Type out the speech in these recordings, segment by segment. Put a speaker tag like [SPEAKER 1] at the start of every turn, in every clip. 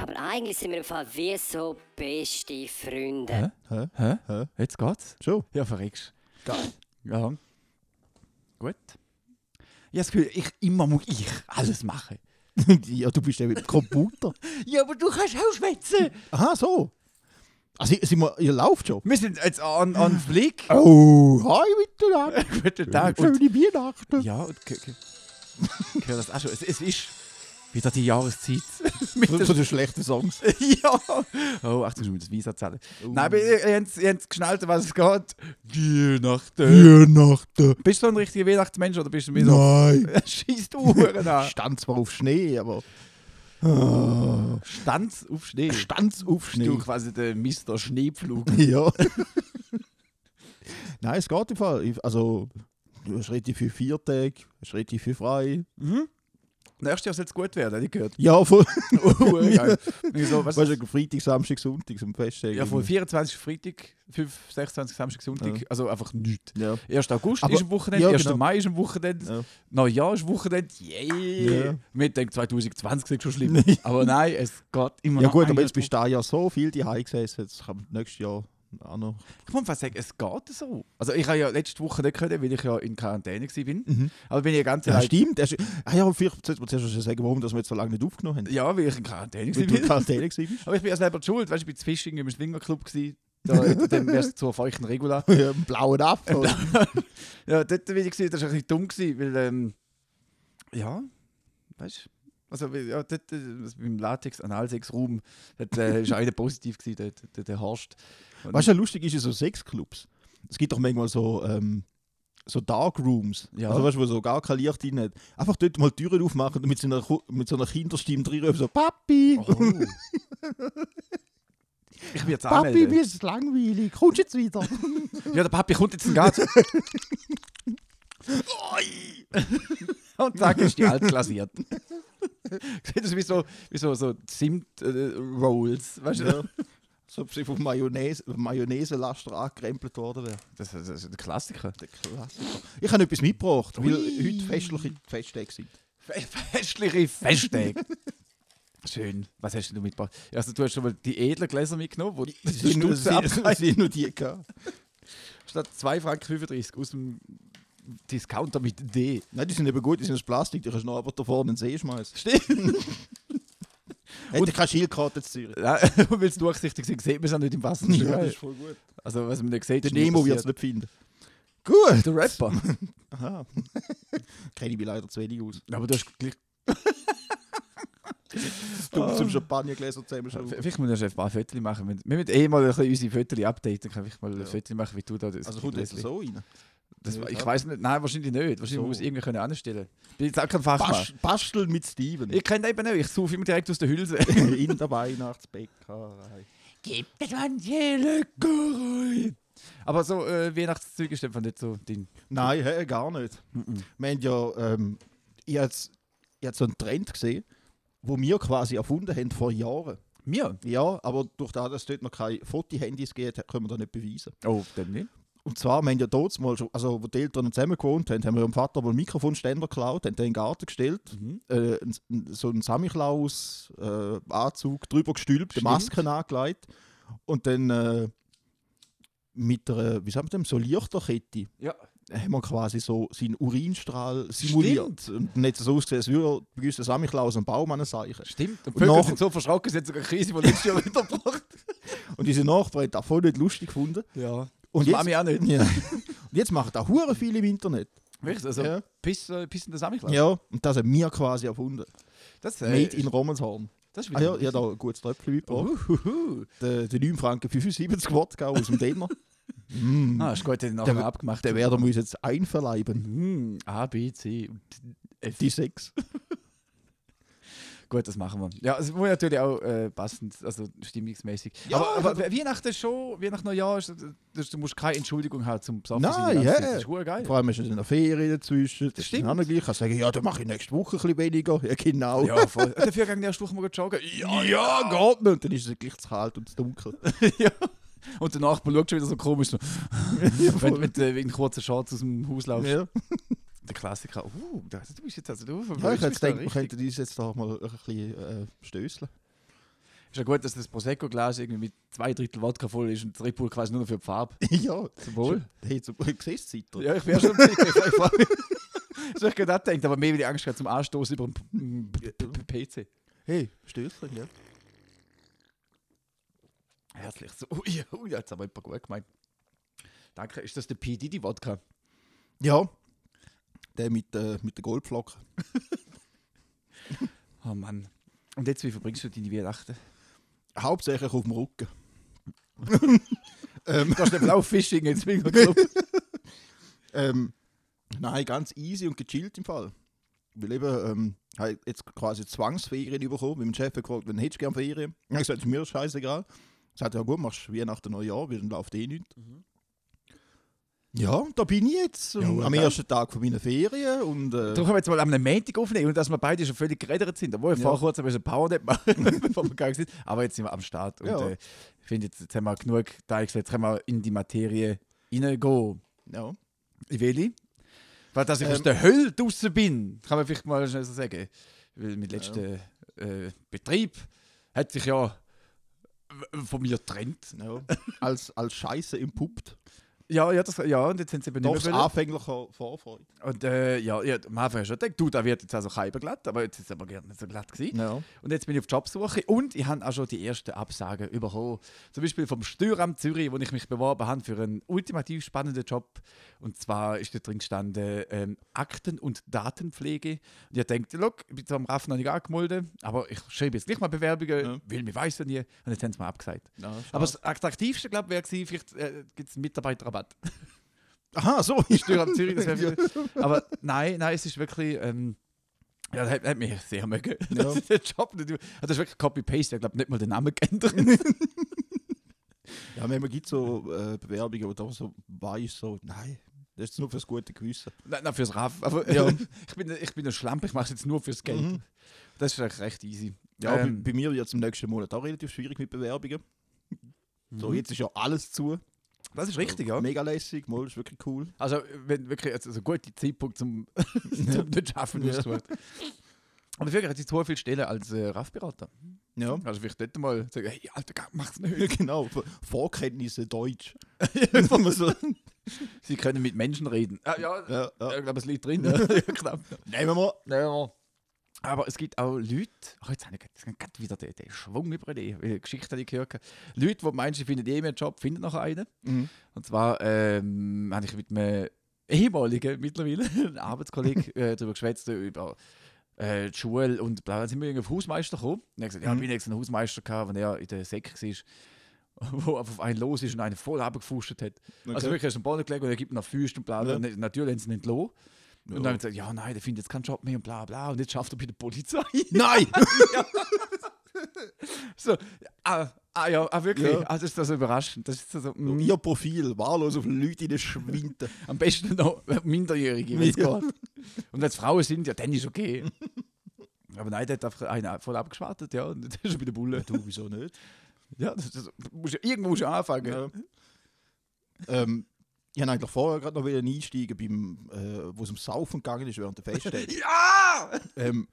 [SPEAKER 1] Aber eigentlich sind wir im Fall wie so beste Freunde.
[SPEAKER 2] Hä?
[SPEAKER 3] Hä?
[SPEAKER 2] Hä?
[SPEAKER 3] Jetzt geht's?
[SPEAKER 2] Schon?
[SPEAKER 3] Ja, verreckst.
[SPEAKER 2] Geil.
[SPEAKER 3] Ja. Gut. Ich habe das Gefühl, ich, immer muss ich alles machen.
[SPEAKER 2] ja, du bist ja mit dem Computer.
[SPEAKER 3] Ja, aber du kannst auch schwätzen.
[SPEAKER 2] Aha, so. Also, sind wir, ihr lauft schon?
[SPEAKER 3] Wir sind jetzt an, an Flick.
[SPEAKER 2] Oh, hi miteinander.
[SPEAKER 3] Guten Tag.
[SPEAKER 2] Schöne Weihnachten.
[SPEAKER 3] ja, und höre das auch schon. Es, es ist wieder die Jahreszeit. Mit
[SPEAKER 2] von den schlechten Songs.
[SPEAKER 3] ja. Oh, ach, du musst das Visa zählen. Nein, aber ihr, ihr, habt, ihr habt geschnallt, was es geht. Weihnachten.
[SPEAKER 2] Weihnachten.
[SPEAKER 3] Bist du so ein richtiger Weihnachtsmensch oder bist du mir so...
[SPEAKER 2] Nein.
[SPEAKER 3] Schieß du Huren an.
[SPEAKER 2] Stand zwar auf Schnee, aber.
[SPEAKER 3] Stanz auf Schnee.
[SPEAKER 2] Stand's auf Schnee.
[SPEAKER 3] Du quasi der Mr. Schneepflug.
[SPEAKER 2] Ja. Nein, es geht im Fall. Also, du hast relativ viel Viertag, hast relativ viel frei.
[SPEAKER 3] Mhm. Nächstes Jahr soll es gut werden, habe ich gehört.
[SPEAKER 2] Ja, voll.
[SPEAKER 3] Oh, geil. Ich so,
[SPEAKER 2] Weißt du, Freitag, Samstag, Sonntag zum Festtag.
[SPEAKER 3] ja, von 24 Freitag, 5, 26 Samstag, Sonntag,
[SPEAKER 2] Ja.
[SPEAKER 3] also einfach nichts.
[SPEAKER 2] Ja.
[SPEAKER 3] 1. August
[SPEAKER 2] Aber-
[SPEAKER 3] ist am Wochenende,
[SPEAKER 2] ja,
[SPEAKER 3] 1.
[SPEAKER 2] genau.
[SPEAKER 3] Mai ist am Wochenende,
[SPEAKER 2] Ja.
[SPEAKER 3] Neujahr ist am Wochenende, yeah!
[SPEAKER 2] Ja.
[SPEAKER 3] Wir denken 2020 ist schon schlimm, aber nein, es geht immer
[SPEAKER 2] Ja gut, aber
[SPEAKER 3] ein
[SPEAKER 2] jetzt bist du da ja so viel die gesessen, jetzt kann nächstes Jahr auch noch.
[SPEAKER 3] Ich muss fast sagen, es geht so. Also ich habe ja letzte Woche nicht können, weil ich ja in Quarantäne war.
[SPEAKER 2] Mhm.
[SPEAKER 3] Aber bin ich ja ganz
[SPEAKER 2] Ja, stimmt. Das ist, ah ja, vielleicht sollte man zuerst schon sagen, warum dass wir jetzt so lange nicht aufgenommen haben.
[SPEAKER 3] Ja, weil ich in Quarantäne
[SPEAKER 2] Weil du in
[SPEAKER 3] war.
[SPEAKER 2] Quarantäne bist.
[SPEAKER 3] Aber ich bin ja selber die schuld. Weißt du, ich bin zu Fishing im Swingerclub. gewesen. Da, dann wärst du zur feuchten Regula.
[SPEAKER 2] Ja, Im blauen Apfel.
[SPEAKER 3] Ja, dort bin ich, das war ein bisschen dumm, gewesen, weil, ähm, ja, weißt du, also ja, dort äh, also beim Latex-Analsex-Raum, dort äh, ist einer positiv gewesen, der, der, der Horst. Und-
[SPEAKER 2] Weißt du, lustig ist ja so Sexclubs. Es gibt doch manchmal so, ähm, so Dark Rooms.
[SPEAKER 3] Ja.
[SPEAKER 2] Also weißt du, wo so gar kein Licht drin hat. Einfach dort mal Türen aufmachen und mit so einer, mit so einer Kinderstimme drin so Papi!
[SPEAKER 3] Oh. ich bin jetzt
[SPEAKER 2] Papi,
[SPEAKER 3] anmelden.
[SPEAKER 2] mir ist es langweilig. Kommst jetzt wieder?
[SPEAKER 3] Ja, der Papi kommt jetzt in den Garten. Und zack, ist die alt glasiert. Sieht das wie so, wie so, so Zimt-Rolls, weißt du?
[SPEAKER 2] ja. So ob sie auf Mayonnaise, Mayonnaise-Laster angekrempelt worden wäre.
[SPEAKER 3] Das, das ist ein Klassiker.
[SPEAKER 2] Der Klassiker. Ich habe etwas mitgebracht, weil
[SPEAKER 3] Ui.
[SPEAKER 2] heute festliche Festtage sind.
[SPEAKER 3] Fe- Festliche Festtage. Schön. Was hast du mitgebracht? Also, du hast schon mal die edlen Gläser mitgenommen, wo die Stutze abreißen.
[SPEAKER 2] nur die gehabt.
[SPEAKER 3] Statt 2 Franken 35 aus dem Discounter mit D.
[SPEAKER 2] Nein, die sind eben gut, die sind aus Plastik, die kannst du noch aber da vorne in den See schmeißen.
[SPEAKER 3] Stimmt.
[SPEAKER 2] Hätte keine Schildkarte zu Zürich.
[SPEAKER 3] Ja, Weil es durchsichtig ist, sieht man es auch nicht im Wasser. Das ist
[SPEAKER 2] voll gut.
[SPEAKER 3] Also, was man nicht sieht,
[SPEAKER 2] Der Nemo wird es nicht finden. Gut.
[SPEAKER 3] Der Rapper.
[SPEAKER 2] Aha. Kenne ich mich leider zu wenig aus.
[SPEAKER 3] Aber du hast gleich.
[SPEAKER 2] Du zum Champagnergläser zusammenschrauben.
[SPEAKER 3] Vielleicht muss ich ein paar Fotos machen. Wir wir müssen eh mal ein unsere Fotos updaten. Kann ich mal ein
[SPEAKER 2] Ja.
[SPEAKER 3] Foto machen, wie du da das
[SPEAKER 2] Also kommt jetzt so rein.
[SPEAKER 3] Das,
[SPEAKER 2] Ja,
[SPEAKER 3] ich weiß nicht. Nein, wahrscheinlich nicht. Wahrscheinlich
[SPEAKER 2] So.
[SPEAKER 3] muss ich irgendwie können anstellen. Ich bin jetzt auch kein Fachmann.
[SPEAKER 2] Bas Basteln mit Steven.
[SPEAKER 3] Ich kenne eben nicht. Ich suche immer direkt aus der Hülse.
[SPEAKER 2] in der Weihnachtsbäckerei.
[SPEAKER 3] Gibt es manche Leckerei? Aber so äh, Weihnachtszeug ist einfach nicht so dein.
[SPEAKER 2] Nein, hä, gar nicht. Wir haben ja, ähm, ich habe jetzt- ich hab so einen Trend gesehen, wo wir quasi erfunden haben vor Jahren.
[SPEAKER 3] Mir?
[SPEAKER 2] Ja, aber durch das, dass es dort noch keine Fotohandys gibt, können wir das nicht beweisen.
[SPEAKER 3] Oh, dann nicht.
[SPEAKER 2] Und zwar, wir haben ja dort mal schon, also wo die Eltern zusammen gewohnt haben, haben wir dem Vater mal einen Mikrofonständer geklaut, haben den in den Garten gestellt,
[SPEAKER 3] Mhm.
[SPEAKER 2] äh, so einen Samichlaus-Anzug drüber gestülpt,
[SPEAKER 3] Stimmt.
[SPEAKER 2] Masken angelegt und dann äh, mit einer, wie sagt man dem, so Lichterkette
[SPEAKER 3] Ja.
[SPEAKER 2] haben wir quasi so seinen Urinstrahl simuliert. Und dann hat es so ausgesehen, als würde bei uns der Samichlaus am Baum anzeichen.
[SPEAKER 3] Stimmt. Und
[SPEAKER 2] Und
[SPEAKER 3] Vögel
[SPEAKER 2] nach-
[SPEAKER 3] sind so verschrocken, sie haben sogar Krise, die letztes Jahr wieder gebracht.
[SPEAKER 2] Und diese Nachbarn das voll nicht lustig gefunden.
[SPEAKER 3] Ja.
[SPEAKER 2] Und jetzt,
[SPEAKER 3] Mami auch nicht.
[SPEAKER 2] ja. und jetzt machen da hure viele im Internet.
[SPEAKER 3] Wirklich? Also,
[SPEAKER 2] Ja.
[SPEAKER 3] Piss, äh, Piss in der Samichlaus.
[SPEAKER 2] Ja, und das haben wir quasi erfunden.
[SPEAKER 3] Das, äh,
[SPEAKER 2] Made in Romanshorn.
[SPEAKER 3] Das ist
[SPEAKER 2] Ah ja, ich habe da ein gutes Tröpfchen mitgebracht.
[SPEAKER 3] Uhuhu.
[SPEAKER 2] Der, der 9 Franken 75 Wodka aus dem Denner. mm.
[SPEAKER 3] Ah, ist gut, den nachher
[SPEAKER 2] Der-
[SPEAKER 3] abgemacht.
[SPEAKER 2] Den werden wir uns jetzt einverleiben.
[SPEAKER 3] Hm, A, B, C und F.
[SPEAKER 2] Die 6.
[SPEAKER 3] Gut, das machen wir. Ja, es muss natürlich auch äh, passend, also stimmungsmäßig.
[SPEAKER 2] Ja,
[SPEAKER 3] aber, aber Weihnachten schon, Weihnachten Neujahr, das, du musst keine Entschuldigung haben zum Besoffen
[SPEAKER 2] Nein, ja.
[SPEAKER 3] Das ist hure geil.
[SPEAKER 2] Vor allem ist es in der Ferien dazwischen. Das
[SPEAKER 3] stimmt.
[SPEAKER 2] Ist auch noch gleich. Ich kann sagen, ja, dann mache ich nächste Woche ein bisschen weniger. Ja, genau.
[SPEAKER 3] Ja, voll. Dafür gehen die erste Woche mal joggen. Ja,
[SPEAKER 2] ja, geht nicht. Und dann ist es gleich zu kalt und zu dunkel.
[SPEAKER 3] ja. Und der Nachbar schaut schon wieder so komisch, so, wenn du äh, wegen kurzen Shorts aus dem Haus laufst.
[SPEAKER 2] ja.
[SPEAKER 3] Der Klassiker. Uh, du bist jetzt also du
[SPEAKER 2] ja, ich gedacht, wir könnten uns jetzt da mal ein bisschen äh, stößeln.
[SPEAKER 3] Ist ja gut, dass das Prosecco-Glas irgendwie mit zwei Drittel Wodka voll ist und Red Bull quasi nur noch für die Farbe.
[SPEAKER 2] ja,
[SPEAKER 3] Zum Wohl.
[SPEAKER 2] Hey, zum siehst du?
[SPEAKER 3] Ja, ich wäre schon am Zicken. Ich, ich, gerade gedacht, aber mehr wie die Angst gehabt zum Anstoßen über den PC.
[SPEAKER 2] Hey, Stößchen, ja.
[SPEAKER 3] Herzlich. So, ui, ui, jetzt aber jemand gut gemeint. Danke. Ist das der P. Diddy Wodka?
[SPEAKER 2] Ja. Der mit, äh, mit der Goldflocke.
[SPEAKER 3] Oh Mann. Und jetzt, wie verbringst du deine Weihnachten?
[SPEAKER 2] Hauptsächlich auf dem Rücken. ähm,
[SPEAKER 3] Du hast nicht blau Fishing jetzt
[SPEAKER 2] ähm, nein, ganz easy und gechillt im Fall. Weil eben, ähm, habe jetzt quasi Zwangsferien bekommen. Mein Chef hat gefragt, wenn hättest du gerne Ferien? Ich habe gesagt, ist mir scheißegal. Er sagt, ja gut, machst Weihnachten, Neujahr, weil dann läuft eh nichts. Ja, da bin ich jetzt.
[SPEAKER 3] Ja,
[SPEAKER 2] am ersten Tag von meiner Ferien. Und, äh,
[SPEAKER 3] Darum können wir jetzt mal am Montag aufnehmen und dass wir beide schon völlig geredet sind. Obwohl,
[SPEAKER 2] Ja.
[SPEAKER 3] vorher kurz ein bisschen Powernap machen, bevor wir gegangen sind. Aber jetzt sind wir am Start. Und
[SPEAKER 2] Ja.
[SPEAKER 3] äh, ich finde, jetzt, jetzt haben wir genug Teil gesagt. Jetzt können wir in die Materie reingehen.
[SPEAKER 2] ja.
[SPEAKER 3] In welche? Weil, dass ich aus
[SPEAKER 2] Ähm.
[SPEAKER 3] der Hölle draußen bin, kann man vielleicht mal schnell so sagen. Weil mein letzter äh, Betrieb hat sich ja von mir getrennt.
[SPEAKER 2] ja. als, als Scheiße impuppt.
[SPEAKER 3] Ja, ja, das, ja, und jetzt sind sie eben
[SPEAKER 2] Doch
[SPEAKER 3] nicht mehr wollen.
[SPEAKER 2] anfänglicher Vorfreude.
[SPEAKER 3] Und äh, ja, ja, am Anfang hast du schon gedacht, du, da wird jetzt also kein glatt, aber jetzt ist es aber gerne nicht so glatt gewesen.
[SPEAKER 2] Ja.
[SPEAKER 3] Und jetzt bin ich auf Jobsuche und ich habe auch schon die ersten Absagen bekommen. Zum Beispiel vom Steueramt Zürich, wo ich mich beworben habe für einen ultimativ spannenden Job. Und zwar ist da drin gestanden ähm, Akten- und Datenpflege. Und ich denke, look, ich bin zwar am RAF noch nicht angemeldet, aber ich schreibe jetzt gleich mal Bewerbungen,
[SPEAKER 2] Ja.
[SPEAKER 3] weil mir weiß ja nie. Und jetzt haben sie mir abgesagt.
[SPEAKER 2] Ja,
[SPEAKER 3] Aber das Attraktivste, glaube ich, wäre gewesen, vielleicht äh, gibt es einen Mitarbeiterrabatt.
[SPEAKER 2] Aha, so.
[SPEAKER 3] Steueramt Zürich, das wäre. Aber nein, nein, es ist wirklich. Ähm, ja, das hat, hat mich sehr mögen.
[SPEAKER 2] Ja.
[SPEAKER 3] Das ist der Job nicht. Also das ist wirklich Copy-Paste. Ich glaube nicht mal den Namen geändert.
[SPEAKER 2] Ja, manchmal gibt es so äh, Bewerbungen, wo du so weißt, so, nein, das ist nur fürs gute Gewissen.
[SPEAKER 3] nein, nein, fürs RAF. Aber
[SPEAKER 2] Ja.
[SPEAKER 3] ich, bin, ich bin ein Schlampe, ich mache es jetzt nur fürs Geld.
[SPEAKER 2] Mhm.
[SPEAKER 3] Das ist eigentlich recht easy.
[SPEAKER 2] Ja,
[SPEAKER 3] Ähm,
[SPEAKER 2] bei, bei mir wird es im nächsten Monat auch relativ schwierig mit Bewerbungen. So,
[SPEAKER 3] mhm.
[SPEAKER 2] jetzt ist ja alles zu.
[SPEAKER 3] Das ist richtig, ja.
[SPEAKER 2] Mega lässig, mal, ist wirklich cool.
[SPEAKER 3] Also, wenn wirklich also ein guter Zeitpunkt zum, zum nicht schaffen,
[SPEAKER 2] Ja.
[SPEAKER 3] ausgesucht. Aber wirklich hat sie zu viel Stellen als äh, RAF-Berater.
[SPEAKER 2] Ja.
[SPEAKER 3] Also, vielleicht dort mal sagen: Hey, Alter, mach's nicht.
[SPEAKER 2] genau, Vor- Vorkenntnisse Deutsch. so,
[SPEAKER 3] Sie können mit Menschen reden. Ah, ja,
[SPEAKER 2] ja,
[SPEAKER 3] ja.
[SPEAKER 2] ja.
[SPEAKER 3] ich glaube, es liegt drin. Ja, ja knapp.
[SPEAKER 2] Nehmen wir.
[SPEAKER 3] Ja. Aber es gibt auch Leute, ach, jetzt habe ich gerade wieder den, den Schwung über die weil Geschichte habe ich gehört. Leute, die meinen, sie finden eh mehr einen Job, finden noch einen.
[SPEAKER 2] Mhm.
[SPEAKER 3] Und zwar ähm, habe ich mit einem ehemaligen, mittlerweile, einem Arbeitskollegen äh, darüber geschwätzt, über äh, die Schule und bla. Dann sind wir irgendwie auf Hausmeister gekommen. Und er hat gesagt, ja,
[SPEAKER 2] Mhm.
[SPEAKER 3] ich bin jetzt ein Hausmeister gehabt, wenn er in der Säcke war, wo auf einen los ist und einen voll abgefustet hat. Also
[SPEAKER 2] Okay.
[SPEAKER 3] wirklich, er ist am Boden gelegen und er gibt noch Füße und bla.
[SPEAKER 2] Ja.
[SPEAKER 3] Natürlich haben sie ihn entlassen.
[SPEAKER 2] Ja.
[SPEAKER 3] Und dann haben sie gesagt, ja, nein, der findet jetzt keinen Job mehr und bla bla. Und jetzt schafft er bei der Polizei.
[SPEAKER 2] Nein!
[SPEAKER 3] so, ah, ah ja, ah, wirklich.
[SPEAKER 2] Ja.
[SPEAKER 3] Ah, das ist das so überraschend. Das ist so, mm,
[SPEAKER 2] Ihr Profil, wahllos auf Leute in den Schwinden.
[SPEAKER 3] am besten noch Minderjährige, wenn es
[SPEAKER 2] Ja.
[SPEAKER 3] geht. Und wenn es Frauen sind, ja, dann ist okay. Aber nein, der hat einfach einen voll abgeschwartet, ja, und der ist schon bei der Bulle.
[SPEAKER 2] Du, wieso nicht?
[SPEAKER 3] Ja, das, das, musst, ja- irgendwo musst du anfangen.
[SPEAKER 2] Ja. ähm, ich wollte eigentlich vorher gerade noch wieder einsteigen, beim, äh, wo es um Saufen gegangen ist während der Feststellung.
[SPEAKER 3] Ja!
[SPEAKER 2] ähm,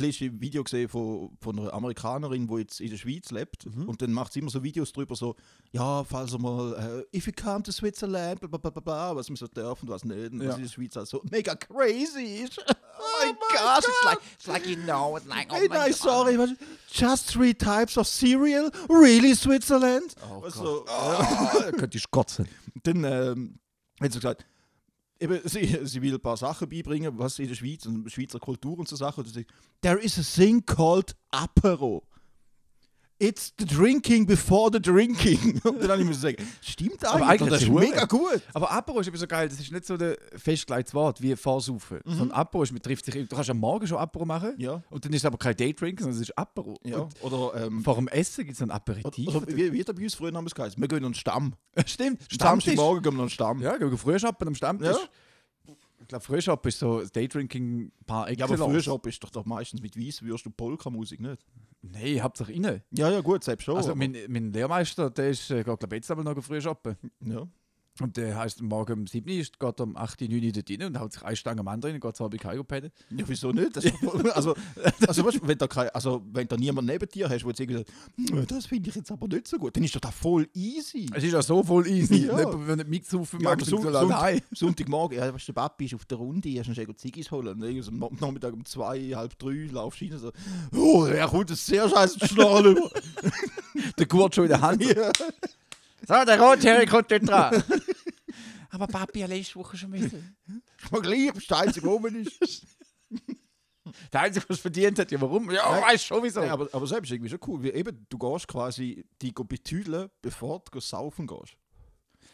[SPEAKER 2] ich habe ein Video gesehen von, von einer Amerikanerin, die jetzt in der Schweiz lebt.
[SPEAKER 3] Mhm.
[SPEAKER 2] Und dann macht sie immer so Videos drüber, so, ja, falls ihr mal, äh, if you come to Switzerland, bla bla bla bla, was man so darf und was nicht. Und
[SPEAKER 3] Ja.
[SPEAKER 2] was in der Schweiz halt so mega crazy ist.
[SPEAKER 3] Oh my gosh, it's like, it's like you know, it's like, oh
[SPEAKER 2] Hey,
[SPEAKER 3] my
[SPEAKER 2] nein,
[SPEAKER 3] God.
[SPEAKER 2] sorry, was- just three types of cereal? Really, Switzerland?
[SPEAKER 3] Oh
[SPEAKER 2] Also,
[SPEAKER 3] Oh, könnte ich kotzen.
[SPEAKER 2] dann ähm, hat sie gesagt, eben, sie, sie will ein paar Sachen beibringen, was in der Schweiz und Schweizer Kultur und so Sachen. Und sie sagt, there is a thing called Apero. It's the drinking before the drinking. Und dann habe ich mir sagen, stimmt
[SPEAKER 3] Aber
[SPEAKER 2] eigentlich,
[SPEAKER 3] eigentlich
[SPEAKER 2] und das ist
[SPEAKER 3] es
[SPEAKER 2] mega gut.
[SPEAKER 3] Aber Apero ist eben so geil, das ist nicht so ein festgelegtes Wort wie Vorsaufen. Sondern Apero ist, man trifft sich, du kannst am Morgen schon Apero machen.
[SPEAKER 2] Ja.
[SPEAKER 3] Und dann ist es aber kein Daydrink, sondern es ist Apero.
[SPEAKER 2] Ja.
[SPEAKER 3] Und
[SPEAKER 2] Oder, ähm,
[SPEAKER 3] vor dem Essen gibt es ein Aperitif.
[SPEAKER 2] oder wie, wie hat er bei uns früher damals geheißen? Wir gehen an den Stamm.
[SPEAKER 3] Stimmt,
[SPEAKER 2] Stammtisch. Morgen gehen wir an den Stamm.
[SPEAKER 3] Ja, gehen wir früh shoppen am Stammtisch.
[SPEAKER 2] Ja.
[SPEAKER 3] Ich glaube, früh shoppen ist so Daydrinking par
[SPEAKER 2] Ja, aber früher ist doch, doch meistens mit Weisswürst und Polka-Musik, nicht?
[SPEAKER 3] Nein, Hauptsache rein.
[SPEAKER 2] Ja, ja, gut, selbst schon.
[SPEAKER 3] Also mein, mein Lehrmeister, der ist, äh, geht glaube jetzt aber noch früh shoppen.
[SPEAKER 2] ja.
[SPEAKER 3] Und der heisst morgen um 7 Uhr, ist- geht um 8 Uhr, 9 Uhr dort rein und haut sich eine Stange am anderen, geht zur Abend heimgepennen.
[SPEAKER 2] ja, wieso nicht? Das voll- also, also, weißt, du, wenn, da kein, also, wenn da niemand neben dir hast, wo jetzt irgendwie sagt, «Hm, das finde ich jetzt aber nicht so gut, dann ist doch das voll easy.
[SPEAKER 3] Es ist ja so voll easy.
[SPEAKER 2] Ja.
[SPEAKER 3] Jemand, Wenn nicht mitsaufen
[SPEAKER 2] Ja,
[SPEAKER 3] mag,
[SPEAKER 2] aber
[SPEAKER 3] dann
[SPEAKER 2] Son-
[SPEAKER 3] soll er
[SPEAKER 2] Sonntag-
[SPEAKER 3] daheim.
[SPEAKER 2] Sonntagmorgen, ja, weißt, du, der Papi ist auf der Runde, er ist noch schnell Ziggis holen. Und am Nachmittag um zwei, halb drei laufst du rein so, oh, er kommt ein sehr scheiß Schnorren über.
[SPEAKER 3] Der Gurt schon in der Hand.
[SPEAKER 2] ja.
[SPEAKER 3] So, der Rotherring kommt dort dran. aber Papi hat letzte Woche schon müssen.
[SPEAKER 2] Ich mag lieb, das ist der einzige, man ist.
[SPEAKER 3] Der Einzige, was verdient hat, ja warum? Ja, weißt schon wieso.
[SPEAKER 2] Ja, aber, aber selbst ist irgendwie schon cool, weil eben, du gehst quasi die betüdeln, bevor du saufen gehst.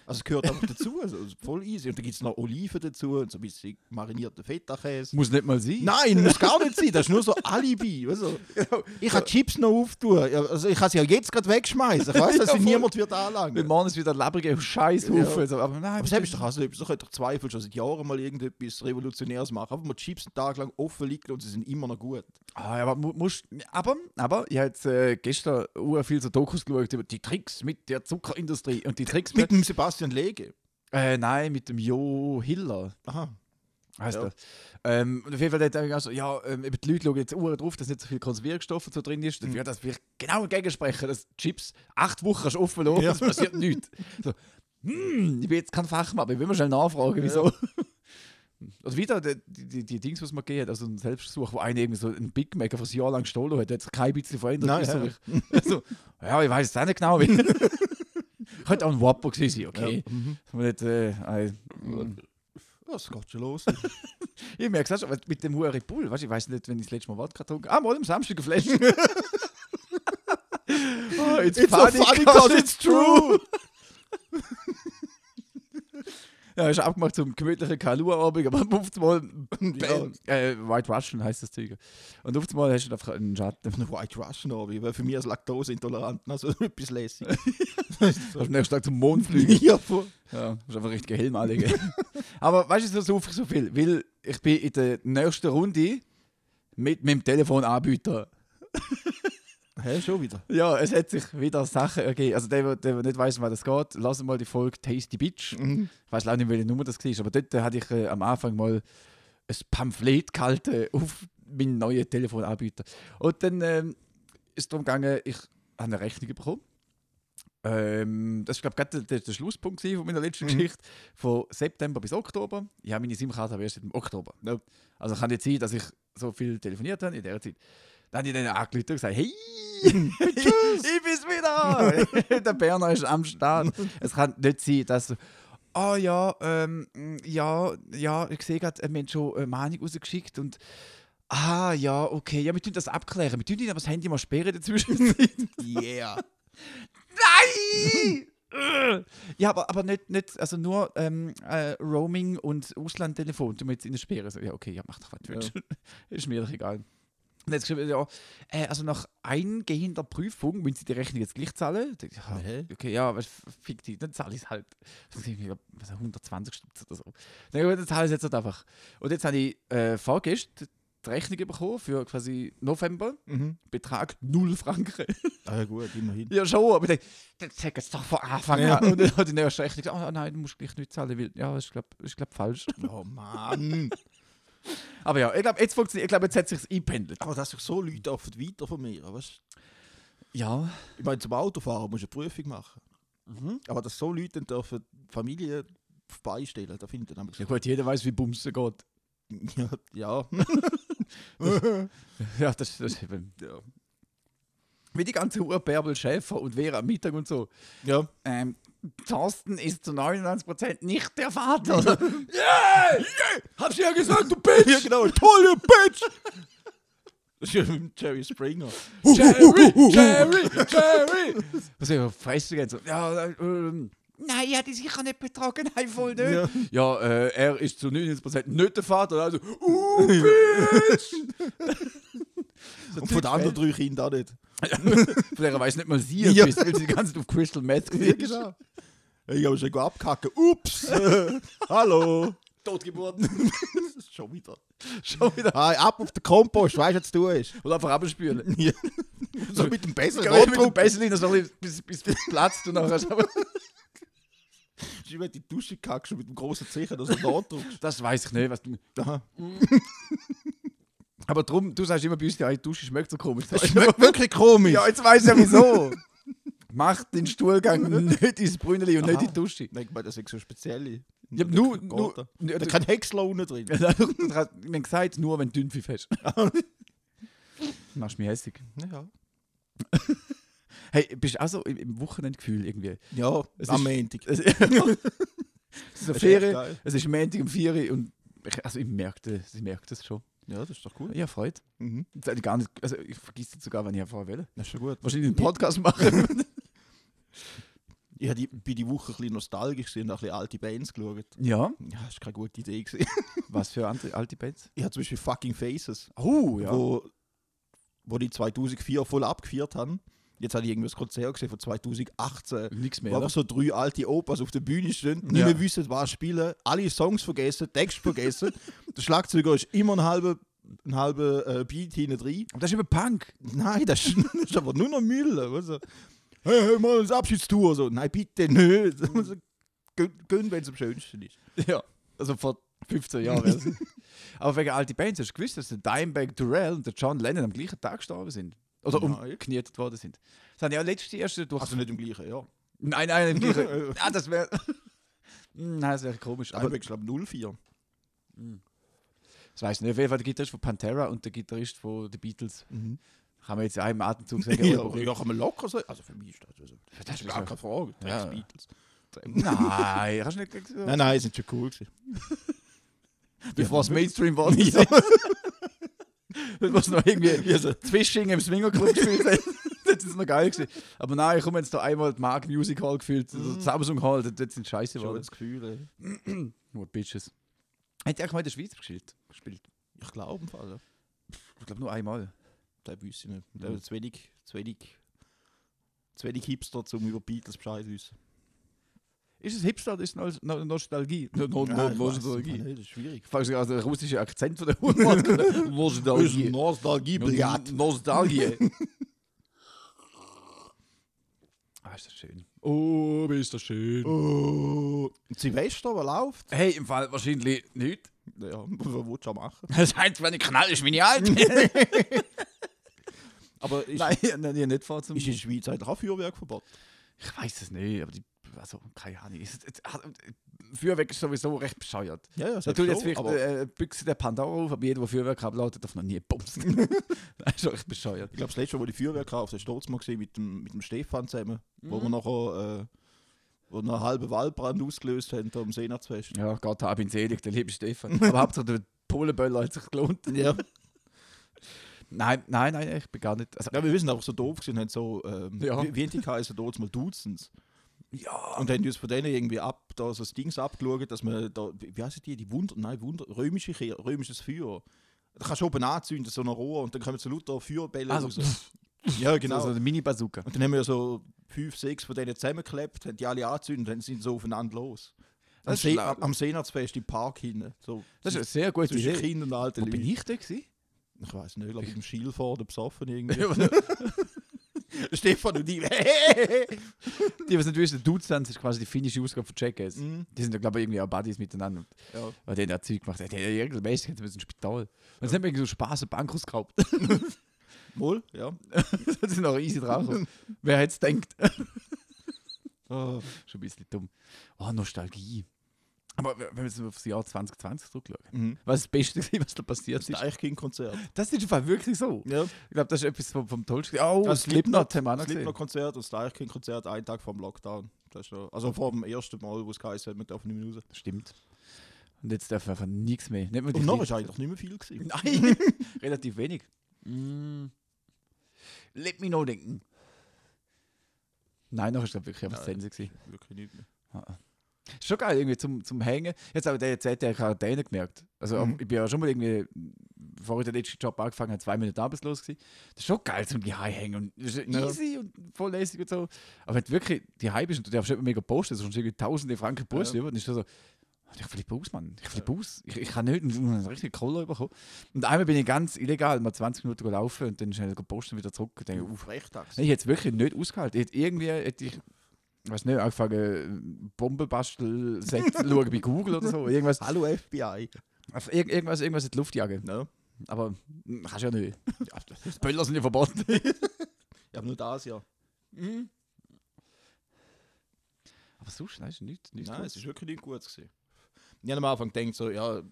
[SPEAKER 2] Also es gehört einfach dazu, also es ist voll easy. Und dann gibt es noch Oliven dazu und so ein bisschen marinierten Feta-Käse.
[SPEAKER 3] Muss nicht mal sein.
[SPEAKER 2] Nein, muss gar nicht sein, das ist nur so Alibi. Du? Ich kann Chips noch auftun, also ich kann sie ja jetzt gerade wegschmeißen. Ich weiß, dass
[SPEAKER 3] Ja,
[SPEAKER 2] niemand wird
[SPEAKER 3] Wenn
[SPEAKER 2] anlangen.
[SPEAKER 3] morgen ist wieder lebrige Scheißhaufen.
[SPEAKER 2] Ja.
[SPEAKER 3] So, aber nein,
[SPEAKER 2] Aber selbst doch, also, so könnte doch Zweifel schon seit Jahren mal irgendetwas Revolutionäres machen. Einfach mal Chips einen Tag lang offen liegen und sie sind immer noch gut.
[SPEAKER 3] Ah, aber, mu- musst, aber, aber ich habe jetzt äh, gestern viel so Dokus geschaut über die Tricks mit der Zuckerindustrie und die Tricks
[SPEAKER 2] Mit dem Sebastian Lege.
[SPEAKER 3] Äh, nein, mit dem Jo Hiller.
[SPEAKER 2] Aha.
[SPEAKER 3] Heißt
[SPEAKER 2] Ja.
[SPEAKER 3] er. Ähm, und auf jeden Fall hat er also, ja, ähm, die Leute schauen jetzt Uhr drauf, dass nicht so viel Konservierungsstoffe so drin ist. Dann wird das vielleicht genau entgegensprechen, dass Chips acht Wochen kannst du offen lassen,
[SPEAKER 2] Ja.
[SPEAKER 3] es passiert nichts. So, hm, ich bin jetzt kein Fachmann, aber ich will mal schnell nachfragen, wieso. Oder wieder die, die, die Dings, was man gegeben hat, also ein Selbstversuch, wo einer irgendwie so einen Big Mac für ein Jahr lang gestohlen hat, hat sich kein bisschen verändert.
[SPEAKER 2] Nein,
[SPEAKER 3] so
[SPEAKER 2] ja.
[SPEAKER 3] ich- Also, ja, ich weiß es auch nicht genau. wie- Könnte auch ein Whopper gewesen sein, okay.
[SPEAKER 2] Ja. Mhm.
[SPEAKER 3] Aber nicht, äh, ein-.
[SPEAKER 2] Was geht schon los?
[SPEAKER 3] Ich merke es auch schon, mit dem Red Bull, weißt, du, ich weiß nicht, wenn ich das letzte Mal Wodka getrunken Ah, mal am Samstag Flasche. oh, it's,
[SPEAKER 2] It's so funny 'cause it's true.
[SPEAKER 3] Ja, ist abgemacht zum gemütlichen Kalua-Abend, aber auf einmal
[SPEAKER 2] Ja.
[SPEAKER 3] äh, White Russian heisst das Zeug. Und auf einmal hast du einfach einen Schatten.
[SPEAKER 2] Eine White Russian aber weil für mich als Laktoseintolerant also etwas lässig.
[SPEAKER 3] Hast du am nächsten Tag zum Mond fliegen.
[SPEAKER 2] ja, voll.
[SPEAKER 3] Ja, musst einfach richtig Helm anlegen. Aber weißt du, so suche ich so viel, weil ich bin in der nächsten Runde mit meinem Telefonanbieter.
[SPEAKER 2] Hä, schon wieder?
[SPEAKER 3] Ja, es hat sich wieder Sachen ergeben. Also der, der, nicht weiß, um was das geht, lass mal die Folge Tasty Bitch.
[SPEAKER 2] Mhm.
[SPEAKER 3] Ich weiß leider nicht, welche Nummer das war, aber dort äh, hatte ich äh, am Anfang mal ein Pamphlet gehalten auf meinen neuen Telefonanbieter. Und dann ähm, ist es darum gegangen, ich habe eine Rechnung bekommen. Ähm, das war, glaube ich, der, der Schlusspunkt von meiner letzten
[SPEAKER 2] Mhm.
[SPEAKER 3] Geschichte. Von September bis Oktober. Ich habe meine SIM-Karte erst im Oktober. Also kann nicht sein, dass ich so viel telefoniert habe in der Zeit. Dann habe ich dann angerufen und gesagt, hey, ich bin's wieder! der Berner ist am Start. Es kann nicht sein, dass ah ja, ähm, ja, ja, ich sehe gerade, wir haben schon eine Mahnung rausgeschickt und ah ja, okay, ja, wir tun das abklären. Wir tun ihnen aber das Handy mal sperren dazwischen.
[SPEAKER 2] Yeah.
[SPEAKER 3] Nein! Ja, aber, aber nicht, nicht, also nur ähm, äh, Roaming und Auslandtelefon, wir jetzt in der Sperre. So, ja, okay, ja, mach doch was du willst. ist mir doch egal. Und jetzt geschrieben, ja, äh, also nach eingehender Prüfung müssen Sie die Rechnung jetzt gleich zahlen. Da- Ja, okay, ja, was fiktiv, dann zahle ich es halt. Das sind irgendwie, was, 120 Stutz oder so. Gut, dann zahle ich es jetzt halt einfach. Und jetzt habe ich äh, vorgestern die Rechnung bekommen für quasi November.
[SPEAKER 2] Mhm.
[SPEAKER 3] Betrag 0 Franken.
[SPEAKER 2] Ah ja gut, immerhin.
[SPEAKER 3] Ja, schon, aber ich dachte, das sag jetzt doch von Anfang
[SPEAKER 2] Ja.
[SPEAKER 3] an. Und dann hat die nächste Rechnung gesagt, oh nein, du musst gleich nicht zahlen, weil, ja, ist glaube ist, glaub, falsch.
[SPEAKER 2] Oh Mann.
[SPEAKER 3] Aber ja, ich glaube, jetzt funktioniert, ich glaube, jetzt hat sich eingependelt.
[SPEAKER 2] Aber dass sich so Leute dürfen weiter von mir, weißt
[SPEAKER 3] Ja.
[SPEAKER 2] Ich meine, zum Autofahren musst du eine Prüfung machen. Aber dass so Leute dann dürfen Familie beistellen, da finde ich dann
[SPEAKER 3] Ja gut, jeder weiß, wie Bumsen geht.
[SPEAKER 2] Ja, ja.
[SPEAKER 3] Ja, das, das ist eben, ja. Wie die ganze Uhr Bärbel Schäfer und Vera am Mittag und so.
[SPEAKER 2] ja.
[SPEAKER 3] Ähm, Thorsten ist zu 99% nicht der Vater. yeah! yeah! Hab's ja gesagt, du Bitch!
[SPEAKER 2] Ja, genau, tolle Bitch! Das ist ja mit Jerry Springer.
[SPEAKER 3] Jerry, Jerry, Jerry. Was die Fresse geht, so, ja, ähm, nein, er hat die sicher nicht betrogen, nein, voll nicht.
[SPEAKER 2] Ja.
[SPEAKER 3] Ja, äh, er ist zu 99% nicht der Vater, also, uh, bitch! So
[SPEAKER 2] Und von den anderen drei Kindern auch nicht.
[SPEAKER 3] Von der weiß nicht mal sie,
[SPEAKER 2] Ja.
[SPEAKER 3] weil sie die ganze Zeit auf Crystal Meth
[SPEAKER 2] Ja,
[SPEAKER 3] ist.
[SPEAKER 2] genau. Ich habe schon abgehacken. Ups! Hallo!
[SPEAKER 3] Totgeburt.
[SPEAKER 2] schon wieder.
[SPEAKER 3] Schon wieder.
[SPEAKER 2] Hey, ab auf den Kompost, weißt du, was du tust?
[SPEAKER 3] Oder einfach abspülen.
[SPEAKER 2] Ja. so mit dem Besseren.
[SPEAKER 3] Ja, mit dem so ein bisschen, bis, bis es platzt und nachher.
[SPEAKER 2] Ich will die Dusche kackst und mit dem großen Zeichen, dass du da drückst.
[SPEAKER 3] Das weiß ich nicht, was du.
[SPEAKER 2] Aha.
[SPEAKER 3] Aber drum, du sagst immer bei uns, die Dusche schmeckt so komisch.
[SPEAKER 2] Das schmeckt wirklich komisch.
[SPEAKER 3] Ja, jetzt weiß ich ja wieso. Mach den Stuhlgang nicht ins Brünneli und nicht
[SPEAKER 2] Aha.
[SPEAKER 3] in die Dusche.
[SPEAKER 2] Ich meine, das ist so speziell.
[SPEAKER 3] Ja, nur, nur,
[SPEAKER 2] da.
[SPEAKER 3] ja, du-
[SPEAKER 2] kein Häcksler unten drin.
[SPEAKER 3] Ja, du hast mir gesagt, nur wenn du Dünnpfiff hast. Machst mich hässig.
[SPEAKER 2] Ja.
[SPEAKER 3] Hey, bist du auch so im, Wochenendgefühl irgendwie?
[SPEAKER 2] Ja,
[SPEAKER 3] Es
[SPEAKER 2] am
[SPEAKER 3] ist-
[SPEAKER 2] Montag.
[SPEAKER 3] Es, es ist Ferien, es ist Montag um 4 Uhr und ich, also ich merke das, ich merke das schon.
[SPEAKER 2] Ja, das ist doch cool.
[SPEAKER 3] Ja, freut.
[SPEAKER 2] Mhm.
[SPEAKER 3] Gar nicht, also ich vergesse es sogar, wenn ich vorher will.
[SPEAKER 2] Das ist schon gut.
[SPEAKER 3] Wahrscheinlich einen Podcast machen.
[SPEAKER 2] Ich habe die, bin die Woche ein bisschen nostalgisch gewesen und ein bisschen alte Bands geschaut.
[SPEAKER 3] ja,
[SPEAKER 2] Ja, das war keine gute Idee. Gewesen.
[SPEAKER 3] was für alte Bands?
[SPEAKER 2] Ich habe zum Beispiel Fucking Faces,
[SPEAKER 3] Oh, ja.
[SPEAKER 2] wo, wo die 2004 voll abgeführt haben. Jetzt habe ich irgendwas Konzert gesehen von 2018.
[SPEAKER 3] Nichts
[SPEAKER 2] Wo
[SPEAKER 3] mehr.
[SPEAKER 2] einfach
[SPEAKER 3] Oder?
[SPEAKER 2] so drei alte Opas auf der Bühne stehen, nicht
[SPEAKER 3] Ja.
[SPEAKER 2] mehr wissen, was spielen, alle Songs vergessen, Text vergessen. der Schlagzeuger ist immer ein halber, ein halber äh, Beat hinten drin.
[SPEAKER 3] Aber das ist immer Punk.
[SPEAKER 2] Nein, das ist, das ist aber nur noch Müll. Also, hey, hey, mal das Abschiedstour. So, nein, bitte nicht. Also, gönn, wenn es am schönsten ist.
[SPEAKER 3] Ja, also vor 15 Jahren. Aber wegen alte Bands, hast du gewusst, dass der Dimebag Durrell und der John Lennon am gleichen Tag gestorben sind? Oder umgenietet worden sind. Das haben ja letzte erste durch.
[SPEAKER 2] Also nicht im gleichen Jahr.
[SPEAKER 3] nein, nein, im gleichen. ah, das wäre. Nein, das wäre komisch.
[SPEAKER 2] Aber ich glaube 04.
[SPEAKER 3] das weiß ich nicht. Auf jeden Fall der Gitarrist von Pantera und der Gitarrist von The Beatles.
[SPEAKER 2] Mhm.
[SPEAKER 3] Kann man jetzt in einem Atemzug sagen.
[SPEAKER 2] Ja,
[SPEAKER 3] aber-
[SPEAKER 2] ja, kann man locker sagen. Also für mich ist das, also, das
[SPEAKER 3] das
[SPEAKER 2] ist gar keine Frage. Das
[SPEAKER 3] Ja.
[SPEAKER 2] Beatles.
[SPEAKER 3] Nein, kannst du nicht so.
[SPEAKER 2] Nein, nein, sind schon cool gewesen.
[SPEAKER 3] Bevor es Mainstream war. Ja. Bevor es noch irgendwie
[SPEAKER 2] so.
[SPEAKER 3] Zwischen im Swingerclub hat. Das ist noch geil gewesen. Aber nein, ich komme jetzt da einmal die Mark Music Hall gefühlt, also Samsung Hall, das, das sind scheiße geworden.
[SPEAKER 2] das Gefühl. ey.
[SPEAKER 3] Nur Bitches. Hat er auch mal in der Schweiz gespielt? gespielt?
[SPEAKER 2] Ich glaube im Fall. Ja.
[SPEAKER 3] Ich glaube nur einmal.
[SPEAKER 2] Das weiß ich nicht. Da
[SPEAKER 3] Ja.
[SPEAKER 2] zu wenig, zu wenig, zu wenig Hipster, um über Beatles Bescheid zu wissen.
[SPEAKER 3] Ist es Hipster oder ist es no no Nostalgie? No no
[SPEAKER 2] Ja,
[SPEAKER 3] no Nostalgie.
[SPEAKER 2] nicht, Das ist schwierig.
[SPEAKER 3] Ich frage also der russische Akzent von der Hundmarke. Nostalgie.
[SPEAKER 2] Nostalgie,
[SPEAKER 3] No- Nostalgie. Ist das schön. Oh, ist das schön.
[SPEAKER 2] Oh. Silvester, was läuft?
[SPEAKER 3] Hey, im Fall wahrscheinlich nicht.
[SPEAKER 2] Ja, was willst du machen?
[SPEAKER 3] Das heißt, wenn ich knall, ist meine alt.
[SPEAKER 2] Aber ist,
[SPEAKER 3] Nein, nein, ich nicht vor zum.
[SPEAKER 2] ist in der Schweiz eigentlich auch Feuerwerkverbot?
[SPEAKER 3] Ich weiß es nicht, aber die, also, keine Ahnung. Feuerwerk ist sowieso recht bescheuert.
[SPEAKER 2] Ja, ja,
[SPEAKER 3] tut jetzt vielleicht äh, Büchse der Pandora auf, aber jeder, der Feuerwerk abladet, darf noch nie bumsen. das ist schon echt bescheuert.
[SPEAKER 2] ich glaube, das letzte Mal, wo die Feuerwehr gekauft habe, war mal gesehen mit dem, mit dem Stefan zusammen, wo
[SPEAKER 3] Mhm.
[SPEAKER 2] wir nachher äh, wo wir einen halben Waldbrand ausgelöst haben da am Seenachtsfest.
[SPEAKER 3] Ja, Gott hab ihn selig, der liebe Stefan. aber Hauptsache der Polenböller hat sich gelohnt.
[SPEAKER 2] Ja.
[SPEAKER 3] Nein, nein, nein, ich bin gar nicht. Also,
[SPEAKER 2] ja, wir sind einfach so doof gewesen, haben so, ähm,
[SPEAKER 3] Ja.
[SPEAKER 2] wie, wie die geheißen, dort mal Duzens.
[SPEAKER 3] Ja,
[SPEAKER 2] Und haben uns von denen irgendwie ab, da so das Dings abgeschaut, dass man da, wie heißen die, die Wunder, nein, Wunder, römische, römisches Feuer. Da kannst du oben anzünden, so ein Rohr, und dann kommen so lauter Feuerbälle
[SPEAKER 3] Also,
[SPEAKER 2] raus. Ja, genau.
[SPEAKER 3] genau. so eine Mini-Bazooka.
[SPEAKER 2] Und dann haben wir so fünf, sechs von denen zusammengeklebt, haben die alle angezündet und dann sind sie so aufeinander los. Am, See, am, Seenachtsfest im Park hinten. So,
[SPEAKER 3] Das ist eine sehr gute Idee.
[SPEAKER 2] Kindern und alten
[SPEAKER 3] Wo bin
[SPEAKER 2] Leuten.
[SPEAKER 3] ich da gewesen?
[SPEAKER 2] Ich weiß nicht, glaube ich, im Schilford besoffen irgendwie.
[SPEAKER 3] Ja,
[SPEAKER 2] Stefan und ich.
[SPEAKER 3] Die, die nicht wissen, Dudes ist quasi die finnische Ausgabe von Jackass.
[SPEAKER 2] Mhm.
[SPEAKER 3] Die sind ja, glaube ich, irgendwie auch Buddies miteinander.
[SPEAKER 2] ja.
[SPEAKER 3] Weil die haben ja Zeug gemacht. Die ja regelmäßig sind wir ins Spital. Und dann haben wir irgendwie so Spaß und Bank ausgeraubt.
[SPEAKER 2] Wohl, ja.
[SPEAKER 3] das sind auch easy drauf. Wer hätte es gedacht?
[SPEAKER 2] Ah.
[SPEAKER 3] Schon ein bisschen dumm. Oh, Nostalgie. Aber wenn wir jetzt auf das Jahr 2020 zurückschauen.
[SPEAKER 2] Mhm.
[SPEAKER 3] Was ist das Beste, gewesen, was da passiert
[SPEAKER 2] Das
[SPEAKER 3] ist?
[SPEAKER 2] Deichkind-Konzert.
[SPEAKER 3] Das ist einfach wirklich so.
[SPEAKER 2] Ja.
[SPEAKER 3] Ich glaube, das ist etwas vom, vom Tollsten. Oh,
[SPEAKER 2] Das
[SPEAKER 3] das Slipknot haben wir auch noch
[SPEAKER 2] Das
[SPEAKER 3] gesehen.
[SPEAKER 2] Und das Deichkind-Konzert einen Tag vor dem Lockdown. Das ja, also vor dem ersten Mal, wo es geheißen hat, wir dürfen nicht mehr raus.
[SPEAKER 3] Stimmt. Und jetzt dürfen wir einfach nichts mehr. Nicht mehr
[SPEAKER 2] Und noch ist eigentlich nicht mehr viel gewesen.
[SPEAKER 3] Nein, relativ wenig. Mm. Let me know denken. Nein, noch ist glaube wirklich einfach. Sense gewesen.
[SPEAKER 2] Wirklich nicht mehr.
[SPEAKER 3] Ist schon geil, irgendwie zum, zum Hängen. Jetzt aber der Zeit der Quarantäne gemerkt. Also
[SPEAKER 2] Mhm.
[SPEAKER 3] ich bin ja schon mal irgendwie, bevor ich den letzten Job angefangen habe, zwei Minuten arbeitslos gewesen. Das ist schon geil zum die hängen und das ist
[SPEAKER 2] Ja.
[SPEAKER 3] easy und voll lässig und so. Aber wenn du wirklich die bist und du darfst nicht mehr mega posten, sonst irgendwie tausende Franken Post
[SPEAKER 2] Ja.
[SPEAKER 3] über, dann ist das so, ich flippe aus, Mann. Ich flippe aus. Ich, ich kann nicht einen richtigen Koller bekommen. Und einmal bin ich ganz illegal mal 20 Minuten gelaufen und dann schnell posten wieder zurück und denke, uff. Ich hätte es wirklich nicht ausgehalten. Ich hätte irgendwie hätte ich, weiß nicht, angefangen, Bombenbastel-Set zu schauen bei Google oder so. Irgendwas,
[SPEAKER 2] Hallo FBI.
[SPEAKER 3] auf irg irgendwas, irgendwas in die Luft jagen.
[SPEAKER 2] Ja.
[SPEAKER 3] Aber hm, kannst ja nicht. Böller sind ja verboten.
[SPEAKER 2] Ja, aber nur das ja.
[SPEAKER 3] Aber sonst, nein, ist nichts. nichts
[SPEAKER 2] Nein,
[SPEAKER 3] Gutes.
[SPEAKER 2] es ist wirklich nicht gut gewesen. Ich habe am Anfang gedacht, so, ja,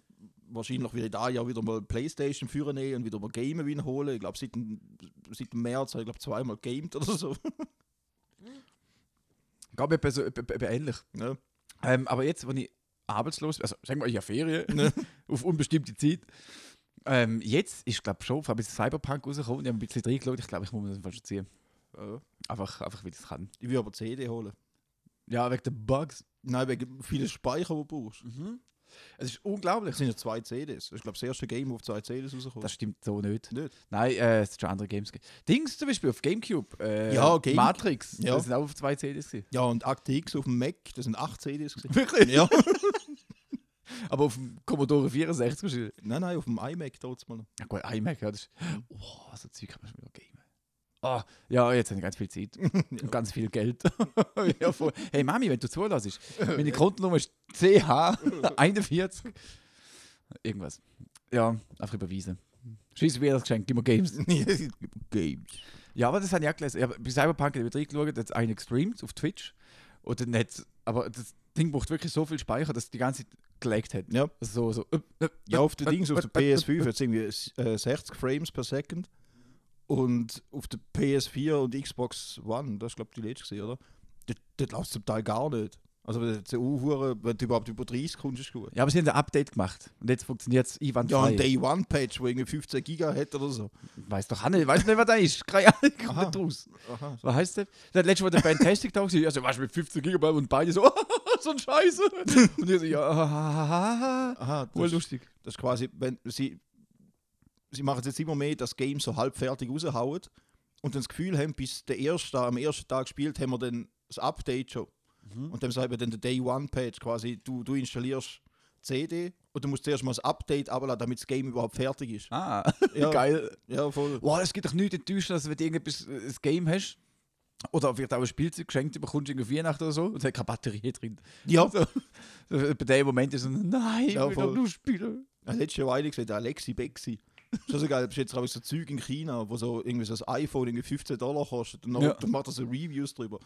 [SPEAKER 2] wahrscheinlich werde ich da ja wieder mal Playstation führen und wieder mal Game wiederholen. Ich glaube, seit, seit März habe ich glaube zweimal gamed oder so.
[SPEAKER 3] Gab mir so, etwa- etwa ähnlich.
[SPEAKER 2] Ja.
[SPEAKER 3] Ähm, aber jetzt, wenn ich arbeitslos also sagen wir, ich habe Ferien,
[SPEAKER 2] Ne.
[SPEAKER 3] auf unbestimmte Zeit. Ähm, jetzt ist, glaube ich, schon, allem ist Cyberpunk rausgekommen. Ich habe ein bisschen reingeschaut. Ich glaube, ich muss mir das fast ziehen.
[SPEAKER 2] Ja.
[SPEAKER 3] Einfach, einfach weil ich es kann.
[SPEAKER 2] Ich will aber CD holen.
[SPEAKER 3] Ja, wegen den Bugs.
[SPEAKER 2] Nein, wegen vielen Speicher, die du brauchst.
[SPEAKER 3] Es ist unglaublich.
[SPEAKER 2] Es sind ja zwei CDs. Das ist, glaube ich, das erste Game, das auf zwei CDs rausgekommen
[SPEAKER 3] Das stimmt so nicht.
[SPEAKER 2] Nicht?
[SPEAKER 3] Nein, äh, es hat schon andere Games. Dings zum Beispiel auf Gamecube. Äh,
[SPEAKER 2] Ja, Game-
[SPEAKER 3] Matrix.
[SPEAKER 2] Ja.
[SPEAKER 3] Das sind auch auf zwei CDs. Gewesen.
[SPEAKER 2] Ja, und Akte X auf dem Mac, das sind acht CDs. gewesen.
[SPEAKER 3] Wirklich?
[SPEAKER 2] ja.
[SPEAKER 3] Aber auf dem Commodore 64 wahrscheinlich.
[SPEAKER 2] nein, nein, auf dem iMac dort mal.
[SPEAKER 3] Ja gut, iMac, ja, das ist... Oh, so Zeug kann man schon wieder gamen. Ah, ja, jetzt habe ich ganz viel Zeit und ganz viel Geld. ja. Hey Mami, wenn du zulässt, meine Kontennummer ist CH41. Irgendwas. Ja, einfach überweisen. Scheiß wie das Geschenk, gib mir Games.
[SPEAKER 2] Games.
[SPEAKER 3] Ja, aber das habe ich auch gelesen. Ja, bei Cyberpunk habe ich wieder reingeschaut, hat einer gestreamt auf Twitch. Und dann hat aber das Ding braucht wirklich so viel Speicher, dass es die ganze Zeit gelegt hat.
[SPEAKER 2] Ja.
[SPEAKER 3] Also so, so. äh, äh,
[SPEAKER 2] Ja, auf den Dings, auf der
[SPEAKER 3] äh,
[SPEAKER 2] PS5 hat es irgendwie äh, 60 Frames per Second. Und auf der PS4 und Xbox One, das ist glaube ich die letzte, gewesen, oder? Das, läuft zum Teil gar nicht. Also wenn du, Uhr, wenn du überhaupt über 30 kommst, ist gut.
[SPEAKER 3] Ja, aber sie haben ein Update gemacht. Und jetzt funktioniert es
[SPEAKER 2] Ja,
[SPEAKER 3] einwandfrei.
[SPEAKER 2] ein Day One Patch, wo irgendwie 15 Giga hat oder so.
[SPEAKER 3] Weiß doch auch nicht, weiß nicht, was da ist. Keine Ahnung, kommt
[SPEAKER 2] Aha.
[SPEAKER 3] nicht raus.
[SPEAKER 2] Aha.
[SPEAKER 3] Was heißt das? Das letzte Mal der Fantastic war, also weißt du, mit 15 GB und beide so, so ein Scheiße. Und ich so, ja,
[SPEAKER 2] Aha,
[SPEAKER 3] voll
[SPEAKER 2] das,
[SPEAKER 3] lustig.
[SPEAKER 2] das ist quasi, wenn sie, sie machen jetzt immer mehr, dass Games so halbfertig raushauen und dann das Gefühl haben, bis der erste, am ersten Tag gespielt, haben wir dann das Update schon. Und dann sagen wir dann der Day One Patch, quasi, du, du installierst CD und du musst zuerst mal das Update abladen, damit das Game überhaupt fertig ist.
[SPEAKER 3] Ah,
[SPEAKER 2] Ja.
[SPEAKER 3] geil.
[SPEAKER 2] Ja, voll.
[SPEAKER 3] Wow, es gibt doch nichts enttäuschen, dass wenn du irgendetwas, äh, ein Game hast, oder vielleicht auch ein Spielzeug geschenkt bekommst, irgendwie Weihnachten oder so, und es hat keine Batterie drin.
[SPEAKER 2] Ja.
[SPEAKER 3] So, bei dem Moment ist so, nein, ich
[SPEAKER 2] Ja,
[SPEAKER 3] will
[SPEAKER 2] voll.
[SPEAKER 3] doch nur spielen.
[SPEAKER 2] Ja, letzte Weile gesehen, Alexi Bexi. Schon so geil, jetzt auch so Zeug in China, wo so irgendwie so das iPhone irgendwie 15 Dollar kostet und dann,
[SPEAKER 3] Ja.
[SPEAKER 2] dann macht er so Reviews drüber.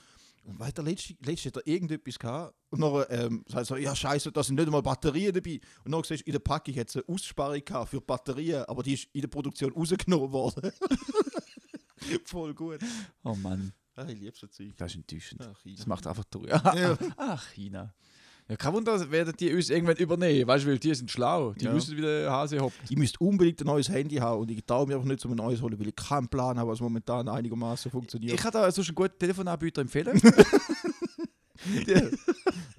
[SPEAKER 2] Und weiter letzte, letzte hat er irgendetwas gehabt und dann ähm, sagt so, ja scheiße, da sind nicht einmal Batterien dabei. Und dann siehst du, in der Packung hat es eine Aussparung gehabt für Batterien, aber die ist in der Produktion rausgenommen worden. Voll gut.
[SPEAKER 3] Oh Mann,
[SPEAKER 2] Ah, ich liebe so Zeug.
[SPEAKER 3] das ist enttäuschend.
[SPEAKER 2] China.
[SPEAKER 3] Das macht einfach durch.
[SPEAKER 2] Ja.
[SPEAKER 3] Ach, China. Ja, kein Wunder, werden die uns irgendwann übernehmen, weißt du, weil die sind schlau. Die
[SPEAKER 2] Ja.
[SPEAKER 3] wissen, wie der Hase hoppt.
[SPEAKER 2] Ich müsste unbedingt ein neues Handy haben und ich traue mir einfach nicht, um ein neues holen, weil ich keinen Plan habe, was momentan einigermaßen funktioniert.
[SPEAKER 3] Ich kann da sonst einen guten Telefonanbieter empfehlen. die,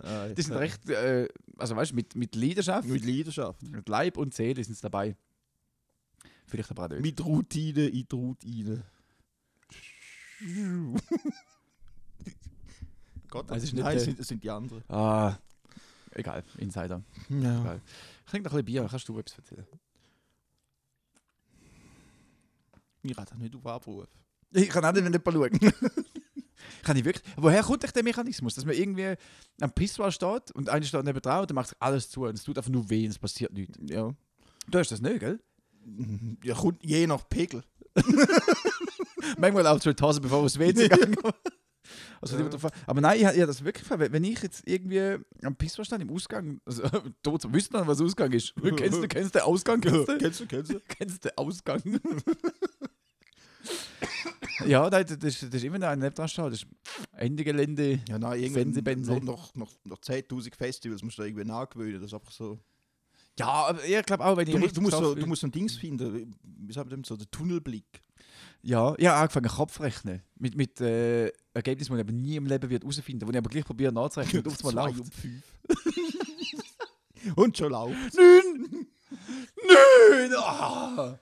[SPEAKER 2] Ah,
[SPEAKER 3] die sind recht, äh, also weißt du, mit, mit Leidenschaft,
[SPEAKER 2] Mit Leidenschaft.
[SPEAKER 3] mit Leib und Seele sind sie dabei. Vielleicht aber auch nicht.
[SPEAKER 2] Mit Routine in die Routine. Gott,
[SPEAKER 3] Also es ist nicht
[SPEAKER 2] nein, es sind, es sind die anderen.
[SPEAKER 3] Ah, egal, Insider.
[SPEAKER 2] Ja.
[SPEAKER 3] Egal. Ich trinke noch ein bisschen Bier, kannst du etwas erzählen?
[SPEAKER 2] Mir hat das nicht auf Abruf.
[SPEAKER 3] Ich kann auch nicht nicht mal schauen. kann ich wirklich. Woher kommt echt der Mechanismus, dass man irgendwie am Pissoir steht und einer steht neben dran und dann macht sich alles zu und es tut einfach nur weh und es passiert nichts.
[SPEAKER 2] Ja.
[SPEAKER 3] Du hast das nicht, gell?
[SPEAKER 2] ja kommt je nach Pegel.
[SPEAKER 3] Manchmal auch die Hose, bevor wir ins WC gegangen also,
[SPEAKER 2] Ja.
[SPEAKER 3] Aber nein, ich habe das wirklich. Wenn ich jetzt irgendwie am Pissoir stand im Ausgang, also tot, wisst ihr, was Ausgang ist? kennst, du, kennst du den Ausgang? Kennst du?
[SPEAKER 2] kennst du, kennst du?
[SPEAKER 3] Kennst du den Ausgang? ja, das, das, ist- das ist immer noch ein neben dran stehen. Das ist Ende Gelände.
[SPEAKER 2] Ja, nein,
[SPEAKER 3] Bense.
[SPEAKER 2] noch, noch, noch, noch 10.000 Festivals musst du da irgendwie nachgewöhnen. Das ist einfach so.
[SPEAKER 3] Ja, aber ich glaube auch, wenn ich
[SPEAKER 2] Du, musst-
[SPEAKER 3] richtig
[SPEAKER 2] du, musst so, du musst so ein Dings finden, wie sagt man dem, so der Tunnelblick.
[SPEAKER 3] Ja, ich habe angefangen Kopfrechnen. Mit, mit äh, Ergebnissen, die ich nie im Leben wird herausfinden wo ich aber gleich probiere nachzurechnen. Und auf einmal läuft
[SPEAKER 2] und schon läuft.
[SPEAKER 3] Nein! Nein! Ah!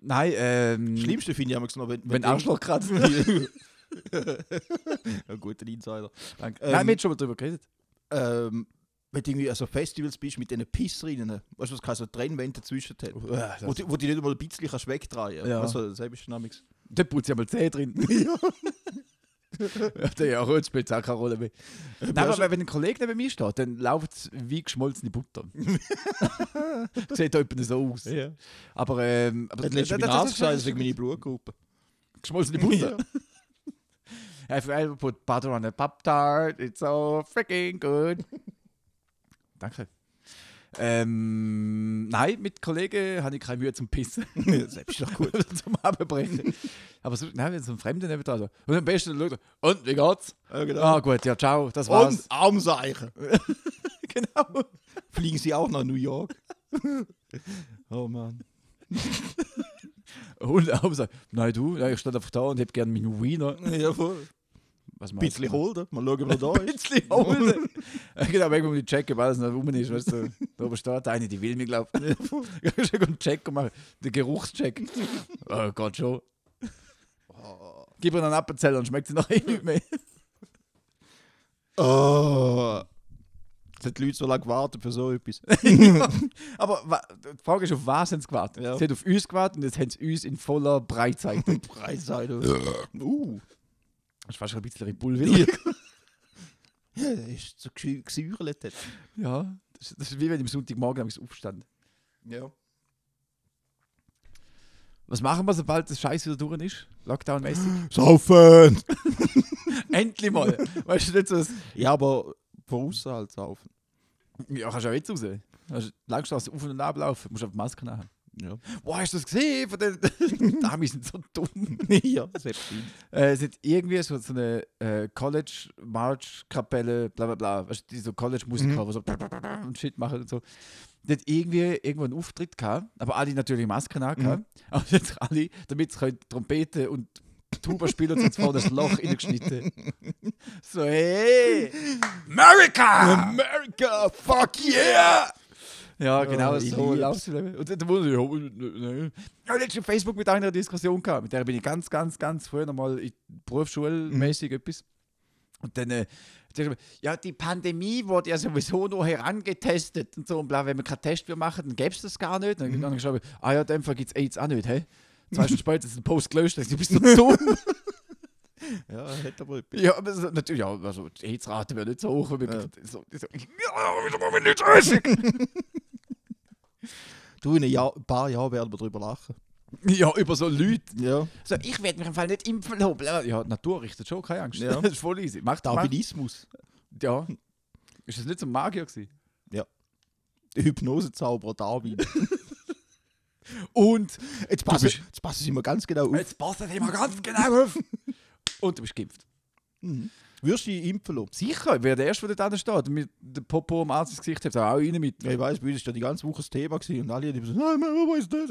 [SPEAKER 3] Nein, ähm.
[SPEAKER 2] Das Schlimmste finde ich immer noch, wenn,
[SPEAKER 3] Wenn Arschloch kratzt.
[SPEAKER 2] Ein guter Insider.
[SPEAKER 3] Danke.
[SPEAKER 2] Ähm,
[SPEAKER 3] Nein, wir haben schon mal drüber geredet.
[SPEAKER 2] Ähm, wenn du irgendwie an so Festivals bist mit diesen Pissrinnen, weißt du, was keine so Trennwände dazwischen hat, wo, die, wo die nicht mal ein bisschen kannst wegdrehen
[SPEAKER 3] Ja.
[SPEAKER 2] kannst. Also, das ist dynamics.
[SPEAKER 3] Da putzt ja mal Zähne drin.
[SPEAKER 2] ja.
[SPEAKER 3] ja, der ja auch, spielt auch keine Rolle mehr. Nein, aber wenn ein Kollege neben mir steht, dann läuft es wie geschmolzene Butter. Sieht etwa so aus.
[SPEAKER 2] ja.
[SPEAKER 3] Aber, ähm, aber das- das-
[SPEAKER 2] das ist wegen meine Blutgruppe.
[SPEAKER 3] geschmolzene Butter. If I ever put butter on a Pop Tart, it's so freaking good. Danke. Ähm, nein, mit Kollegen habe ich keine Mühe zum Pissen.
[SPEAKER 2] Selbst doch gut.
[SPEAKER 3] zum Abbrechen. Aber so, nein, wenn so ein Fremder neben da so. Und am besten schaut er, und wie geht's?
[SPEAKER 2] Ja, genau.
[SPEAKER 3] Ah, gut, ja, ciao, das war's.
[SPEAKER 2] Und Armseichen.
[SPEAKER 3] genau.
[SPEAKER 2] Fliegen sie auch nach New York? oh Mann.
[SPEAKER 3] Und so, nein, du, ich stehe einfach da und hätte gerne meinen Wiener.
[SPEAKER 2] Ja, voll.
[SPEAKER 3] Was
[SPEAKER 2] Ein bisschen holden. Mal schauen, er da
[SPEAKER 3] Ein
[SPEAKER 2] ist.
[SPEAKER 3] bisschen holen. Ja, genau, wenn man checken, weil es noch rum ist. Weißt du, da oben steht eine, die will mich, glaube ich. Ich schon einen Check machen, den Geruchscheck. Oh Gott, schon. Gib ihr einen Appenzeller und schmeckt sie noch eh nicht mehr.
[SPEAKER 2] Oh. Es hat die Leute so lange gewartet für so etwas.
[SPEAKER 3] Aber die Frage ist, auf was haben sie gewartet?
[SPEAKER 2] Ja.
[SPEAKER 3] Sie haben auf uns gewartet und jetzt haben sie uns in voller Breitseite.
[SPEAKER 2] Preisseite. uh.
[SPEAKER 3] Das ist fast ein bisschen Red Bull wieder.
[SPEAKER 2] Ja, der ist so gesäuert.
[SPEAKER 3] Ja, das, ist- das ist wie wenn ich am Sonntagmorgen aufstand.
[SPEAKER 2] Ja.
[SPEAKER 3] Was machen wir, sobald das Scheiß wieder durch ist? Lockdown-mäßig?
[SPEAKER 2] Saufen!
[SPEAKER 3] Endlich mal! Weißt du nicht so,
[SPEAKER 2] Ja, aber von außen halt saufen.
[SPEAKER 3] ja, kannst du auch jetzt raus. Langstraße auf und ablaufen, musst auf die Maske haben.
[SPEAKER 2] Ja.
[SPEAKER 3] Boah, hast du das gesehen? Von den Damen sind so dumm.
[SPEAKER 2] ja, stimmt.
[SPEAKER 3] Äh, es hat irgendwie so, so eine äh, College-March-Kapelle, bla bla bla, weißt du, die so College-Musiker,
[SPEAKER 2] Mhm.
[SPEAKER 3] die so und Shit machen und so. Die hat irgendwie irgendwo einen Auftritt gehabt, aber alle natürlich Masken
[SPEAKER 2] Mhm.
[SPEAKER 3] angehabt. Aber jetzt alle, damit sie Trompete und Tuba spielen, und vorne das Loch reingeschnitten. So, hey! America!
[SPEAKER 2] America, fuck yeah!
[SPEAKER 3] Ja, genau
[SPEAKER 2] Oh,
[SPEAKER 3] so läuft. Und dann wurde ich, ja, ne. Ich habe letztens auf Facebook mit einer Diskussion gehabt. Mit der bin ich ganz, ganz, ganz früher noch mal in Berufsschule mäßig etwas. Und dann, äh, ja, die Pandemie wurde ja sowieso nur herangetestet und so und bla, wenn wir keinen Test mehr machen, dann gäbe es das gar nicht. Dann habe ich geschrieben, ah ja, in dem Fall gibt es AIDS auch nicht, hä? Zwei Stunden später ist ein Post gelöscht, du bist so dumm.
[SPEAKER 2] Ja, hat aber etwas.
[SPEAKER 3] ja, aber so, natürlich, ja, also die AIDS-Rate wäre nicht so hoch, wenn wir
[SPEAKER 2] Ja.
[SPEAKER 3] so, so, ja, wieso machen wir nicht?
[SPEAKER 2] Du, in ein, Jahr, ein paar Jahren werden wir darüber lachen.
[SPEAKER 3] ja, über so Leute.
[SPEAKER 2] Ja.
[SPEAKER 3] So, ich werde mich im Fall nicht impfen lassen. Ja, die Natur richtet schon, keine Angst.
[SPEAKER 2] Ja.
[SPEAKER 3] das ist voll easy. Macht Darwinismus. Ja. Ist das nicht so ein Magier gewesen?
[SPEAKER 2] Der Hypnosezauberer Darwin.
[SPEAKER 3] Und
[SPEAKER 2] Jetzt passen,
[SPEAKER 3] bist-
[SPEAKER 2] jetzt passen sie mir ganz genau auf.
[SPEAKER 3] jetzt passt das immer ganz genau auf. Und du bist geimpft.
[SPEAKER 2] Mhm. Würdest du dich impfen lassen?
[SPEAKER 3] Sicher, wer der Erste, der da steht mit dem Popo am Arzt ins Gesicht hat, auch rein mit.
[SPEAKER 2] Ja, ich weiß, bei uns ist ja die ganze Woche das Thema gewesen und alle haben so, nein, Mann, was ist das?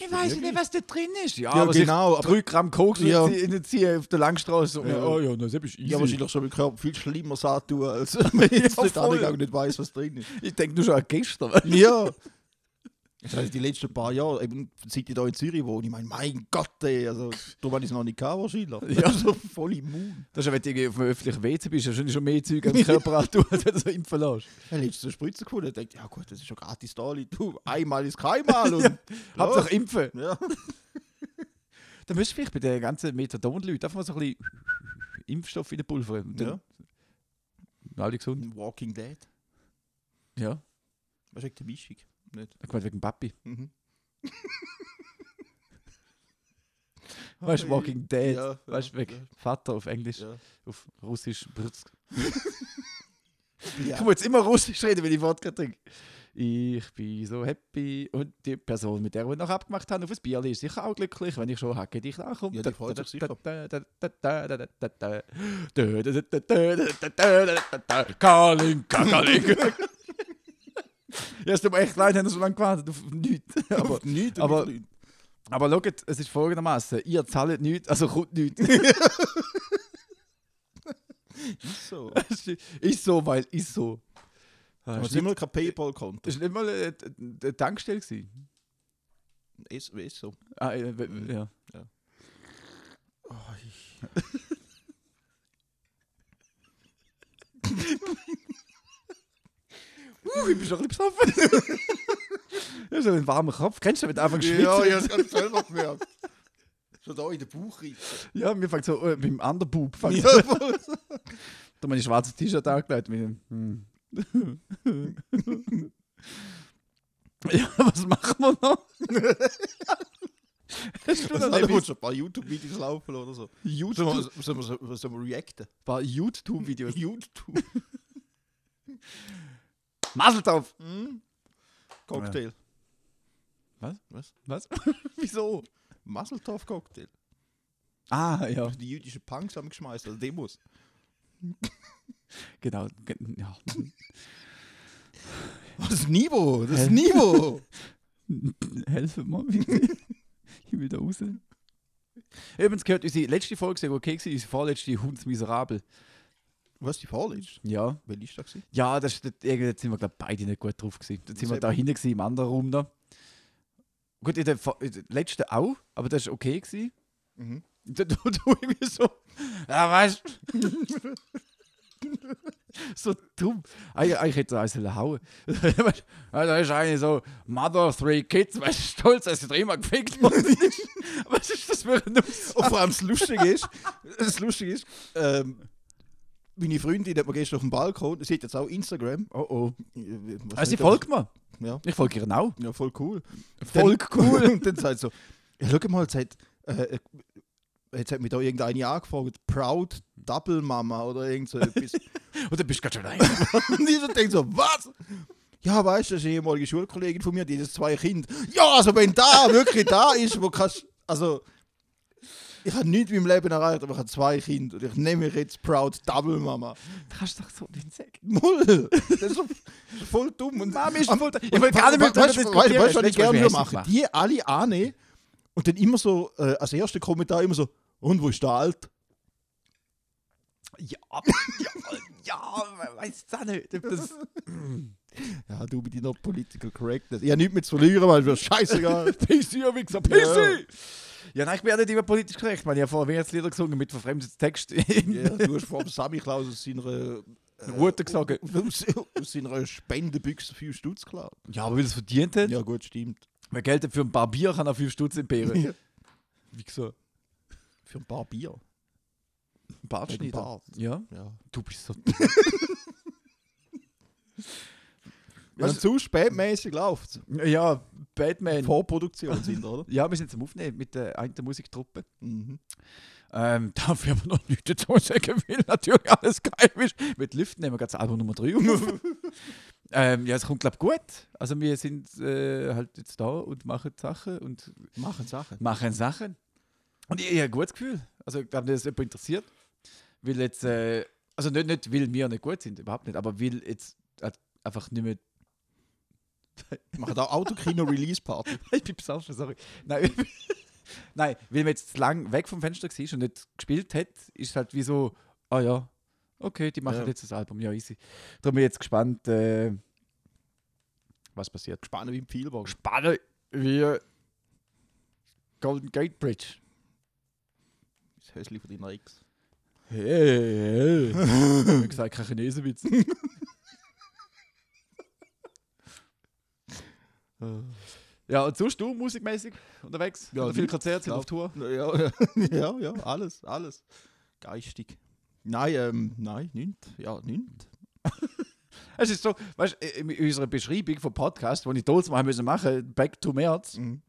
[SPEAKER 3] Ich weiß nicht, was da drin ist. Ja,
[SPEAKER 2] Ja,
[SPEAKER 3] aber
[SPEAKER 2] genau, aber-
[SPEAKER 3] 3 Gramm Koks
[SPEAKER 2] Ja.
[SPEAKER 3] ja. ziehen auf der Langstraße.
[SPEAKER 2] Ja.
[SPEAKER 3] ja. Oh ja, das ist easy.
[SPEAKER 2] Ja, wahrscheinlich schon mit Körper viel schlimmer tun, als wenn ich jetzt
[SPEAKER 3] Ja,
[SPEAKER 2] nicht nicht weiß, was drin ist.
[SPEAKER 3] Ich denke nur schon an gestern.
[SPEAKER 2] Ja. Das heißt, die letzten paar Jahre, eben, seit ich da in Zürich wohne, ich meine, mein Gott, ey, also, darum habe ich es noch nicht gehabt, wahrscheinlich.
[SPEAKER 3] Ja.
[SPEAKER 2] so voll immun.
[SPEAKER 3] Das ist ja, wenn du auf einem öffentlichen WC bist, hast du schon mehr Zeug am Körper als wenn du so impfen lässt.
[SPEAKER 2] Habe letztens eine Spritze gefunden und dachte, ja gut, das ist schon gratis da, du, einmal ist keinmal. Und,
[SPEAKER 3] Hauptsache impfen.
[SPEAKER 2] ja.
[SPEAKER 3] Dann müsstest du vielleicht bei den ganzen Methadon-Leuten einfach mal so ein bisschen Impfstoff in den Pulver.
[SPEAKER 2] Ja.
[SPEAKER 3] alle gesund.
[SPEAKER 2] Walking Dead.
[SPEAKER 3] Ja,
[SPEAKER 2] Was ist die Mischung? Nicht.
[SPEAKER 3] ich meine wegen Papi.
[SPEAKER 2] Mhm.
[SPEAKER 3] Weißt du, Walking Dead.
[SPEAKER 2] Ja,
[SPEAKER 3] weißt du,
[SPEAKER 2] ja,
[SPEAKER 3] wegen Vater auf Englisch,
[SPEAKER 2] Ja.
[SPEAKER 3] auf Russisch.
[SPEAKER 2] Ja.
[SPEAKER 3] Ich muss jetzt immer Russisch reden, wenn ich Wodka trinke. Ich bin so happy und die Person, mit der wir noch abgemacht haben, auf ein Bier ist sicher auch glücklich, wenn ich schon hacke dich nachkomme.
[SPEAKER 2] Ja, die freut sich sicher.
[SPEAKER 3] Kalinka, Kalinka. Ja, es tut mir echt leid, haben wir so lange gewartet auf nichts. Aber,
[SPEAKER 2] Auf nichts,
[SPEAKER 3] aber-
[SPEAKER 2] Leuten.
[SPEAKER 3] aber schaut, es ist folgendermaßen: Ihr zahlt nichts, also kommt nichts.
[SPEAKER 2] Ist so.
[SPEAKER 3] ist so, weil ist so. Ah,
[SPEAKER 2] Aber es ist
[SPEAKER 3] nicht,
[SPEAKER 2] immer kein Paypal-Konto.
[SPEAKER 3] ist nicht mal eine, eine Tankstelle gewesen.
[SPEAKER 2] Ist, ist so.
[SPEAKER 3] Ah, äh, w- ja. Uh, ich bin schon ein bisschen besoffen. ja, so ein warmer Kopf. Kennst du, wenn du einfach schwitzt?
[SPEAKER 2] Ja, ich habe es gerade selber gemerkt. Schon da in den Bauch rein.
[SPEAKER 3] Ja, mir fängt so äh, beim anderen Bub.
[SPEAKER 2] Ja.
[SPEAKER 3] Da meine schwarze T-Shirt angelegt. Mit dem, hm. ja, was machen wir noch? Hast du
[SPEAKER 2] muss ein paar YouTube-Videos laufen oder so.
[SPEAKER 3] YouTube?
[SPEAKER 2] Wir, sollen wir reacten?
[SPEAKER 3] Ein paar YouTube-Videos.
[SPEAKER 2] YouTube.
[SPEAKER 3] Maseltopf!
[SPEAKER 2] Hm? Cocktail.
[SPEAKER 3] Was?
[SPEAKER 2] Was?
[SPEAKER 3] Was? Wieso?
[SPEAKER 2] Masseltoff-Cocktail.
[SPEAKER 3] Ah, ja,
[SPEAKER 2] Die jüdischen Punks haben geschmeißt, also Demos.
[SPEAKER 3] genau. ge- Ja.
[SPEAKER 2] Das Niveau, das? Niveau.
[SPEAKER 3] Helfen mir, bitte. ich will da raus. Übrigens gehört unsere letzte Folge, die okay war, unsere vorletzte Hundsmiserabel.
[SPEAKER 2] Was, die vorletzte?
[SPEAKER 3] Ja.
[SPEAKER 2] Welche ist das? gewesen?
[SPEAKER 3] Ja, das, das, irgendwie sind wir, glaube beide nicht gut drauf gewesen. Dann sind wir da hinten gewesen, im anderen Raum da. Gut, in der, in der letzten auch, aber das war okay. Gewesen.
[SPEAKER 2] Mhm.
[SPEAKER 3] Da du, du irgendwie so, ja, weißt du. so dumm. Eigentlich, eigentlich hätte eins sollen hauen. Da ist eine so, Mother, three kids, weißt du, stolz, dass sie dreimal gefickt worden ist. Was ist das für ein Aussage?
[SPEAKER 2] Und vor allem das Lustige ist, das Lustige ist, ähm, meine Freundin hat mir gestern auf dem Balkon, sie hat jetzt auch Instagram.
[SPEAKER 3] Oh oh.
[SPEAKER 2] Was
[SPEAKER 3] Also, sie folgt mir.
[SPEAKER 2] Ja,
[SPEAKER 3] Ich folge ihr auch.
[SPEAKER 2] ja, voll cool.
[SPEAKER 3] Voll
[SPEAKER 2] Dann-
[SPEAKER 3] cool.
[SPEAKER 2] Und dann sagt so, ja, schau mal, jetzt hat, äh, jetzt hat mich da irgendeine angefragt, Proud Double Mama oder irgend so etwas.
[SPEAKER 3] Und dann bist du gerade schon rein.
[SPEAKER 2] Und ich so denke so, was? Ja, weißt du, das ist eine ehemalige Schulkollegin von mir, die hat zwei Kinder. Ja, also wenn da wirklich da ist, wo kannst also ich habe nichts in meinem Leben erreicht, aber ich habe zwei Kinder und ich nehme mich jetzt Proud Double Mama.
[SPEAKER 3] Du kannst doch so nicht sagen.
[SPEAKER 2] Moll, das ist, so, das voll dumm. Und
[SPEAKER 3] Mami ist voll. Ich will gar nicht mehr
[SPEAKER 2] weißt, weißt,
[SPEAKER 3] diskutieren.
[SPEAKER 2] weißt, was ich gerne
[SPEAKER 3] du
[SPEAKER 2] machen? Die alle annehmen und dann immer so, äh, als erster Kommentar immer so, und wo ist der Alt?
[SPEAKER 3] Ja, ja, ja, weißt du auch nicht. Das,
[SPEAKER 2] Ja, du mit deiner Political Correctness. Ich habe nichts mehr zu verlieren, weil es scheißegal.
[SPEAKER 3] PC, ja, wie gesagt, PC! Ja, nein, ich bin ja nicht immer politisch korrekt. Ich meine, ich habe vorher Weihnachtslieder gesungen mit verfremdeten Text.
[SPEAKER 2] ja, du hast vor dem Sammy Klaus aus seiner, äh,
[SPEAKER 3] Route gesagt.
[SPEAKER 2] aus, aus seiner Spendebüchse 5 Stutz geklaut.
[SPEAKER 3] Ja, aber wie das verdient hat.
[SPEAKER 2] Ja, gut, stimmt.
[SPEAKER 3] Wer Geld hat für ein paar Bier kann er 5 Stutz entbehren.
[SPEAKER 2] Ja.
[SPEAKER 3] Wie gesagt.
[SPEAKER 2] Für ein paar Bier.
[SPEAKER 3] Ein Bartschneider.
[SPEAKER 2] Bart.
[SPEAKER 3] Ja,
[SPEAKER 2] Ja.
[SPEAKER 3] du bist so.
[SPEAKER 2] Wenn es zu spätmäßig läuft.
[SPEAKER 3] Ja, Batman.
[SPEAKER 2] Vorproduktion sind, oder?
[SPEAKER 3] Ja, wir sind zum Aufnehmen mit der einen Musiktruppe.
[SPEAKER 2] Mhm.
[SPEAKER 3] Ähm, darf ich aber noch nichts dazu sagen, weil natürlich alles geil ist. Mit Lüften nehmen wir gerade das Album Nummer 3 auf. ähm, ja, es kommt, glaube ich, gut. Also wir sind äh, halt jetzt da und machen Sachen und
[SPEAKER 2] Machen Sachen.
[SPEAKER 3] machen Sachen. Und ich, ich habe ein gutes Gefühl. Also ich glaube, das jemand interessiert. Weil jetzt, äh, also nicht, nicht, weil wir nicht gut sind, überhaupt nicht, aber weil jetzt äh, einfach nicht mehr
[SPEAKER 2] Machen da Autokino-Release-Party.
[SPEAKER 3] Ich bin besoffen, sorry. Nein, Nein, weil man jetzt lang weg vom Fenster war und nicht gespielt hat, ist es halt wie so, ah ja, okay, die machen
[SPEAKER 2] Ja.
[SPEAKER 3] jetzt das Album, ja easy. Darum bin ich jetzt gespannt, äh, was passiert.
[SPEAKER 2] Spannend wie im Pfeilbogen.
[SPEAKER 3] Gespannt wie Golden Gate Bridge.
[SPEAKER 2] Das Häusli von deiner Ex.
[SPEAKER 3] Hey, hey. Wie gesagt, kein Chinesenwitz. ja, und sonst du musikmäßig unterwegs?
[SPEAKER 2] Ja,
[SPEAKER 3] Oder viele
[SPEAKER 2] nicht.
[SPEAKER 3] Konzerte, auf Tour?
[SPEAKER 2] Ja, ja, ja, ja, alles, alles. Geistig. Nein, ähm, nein, nicht. Ja, nicht.
[SPEAKER 3] Es ist so, weißt du, in unserer Beschreibung vom Podcast, die ich damals mal müssen machen Back to März,
[SPEAKER 2] Mhm.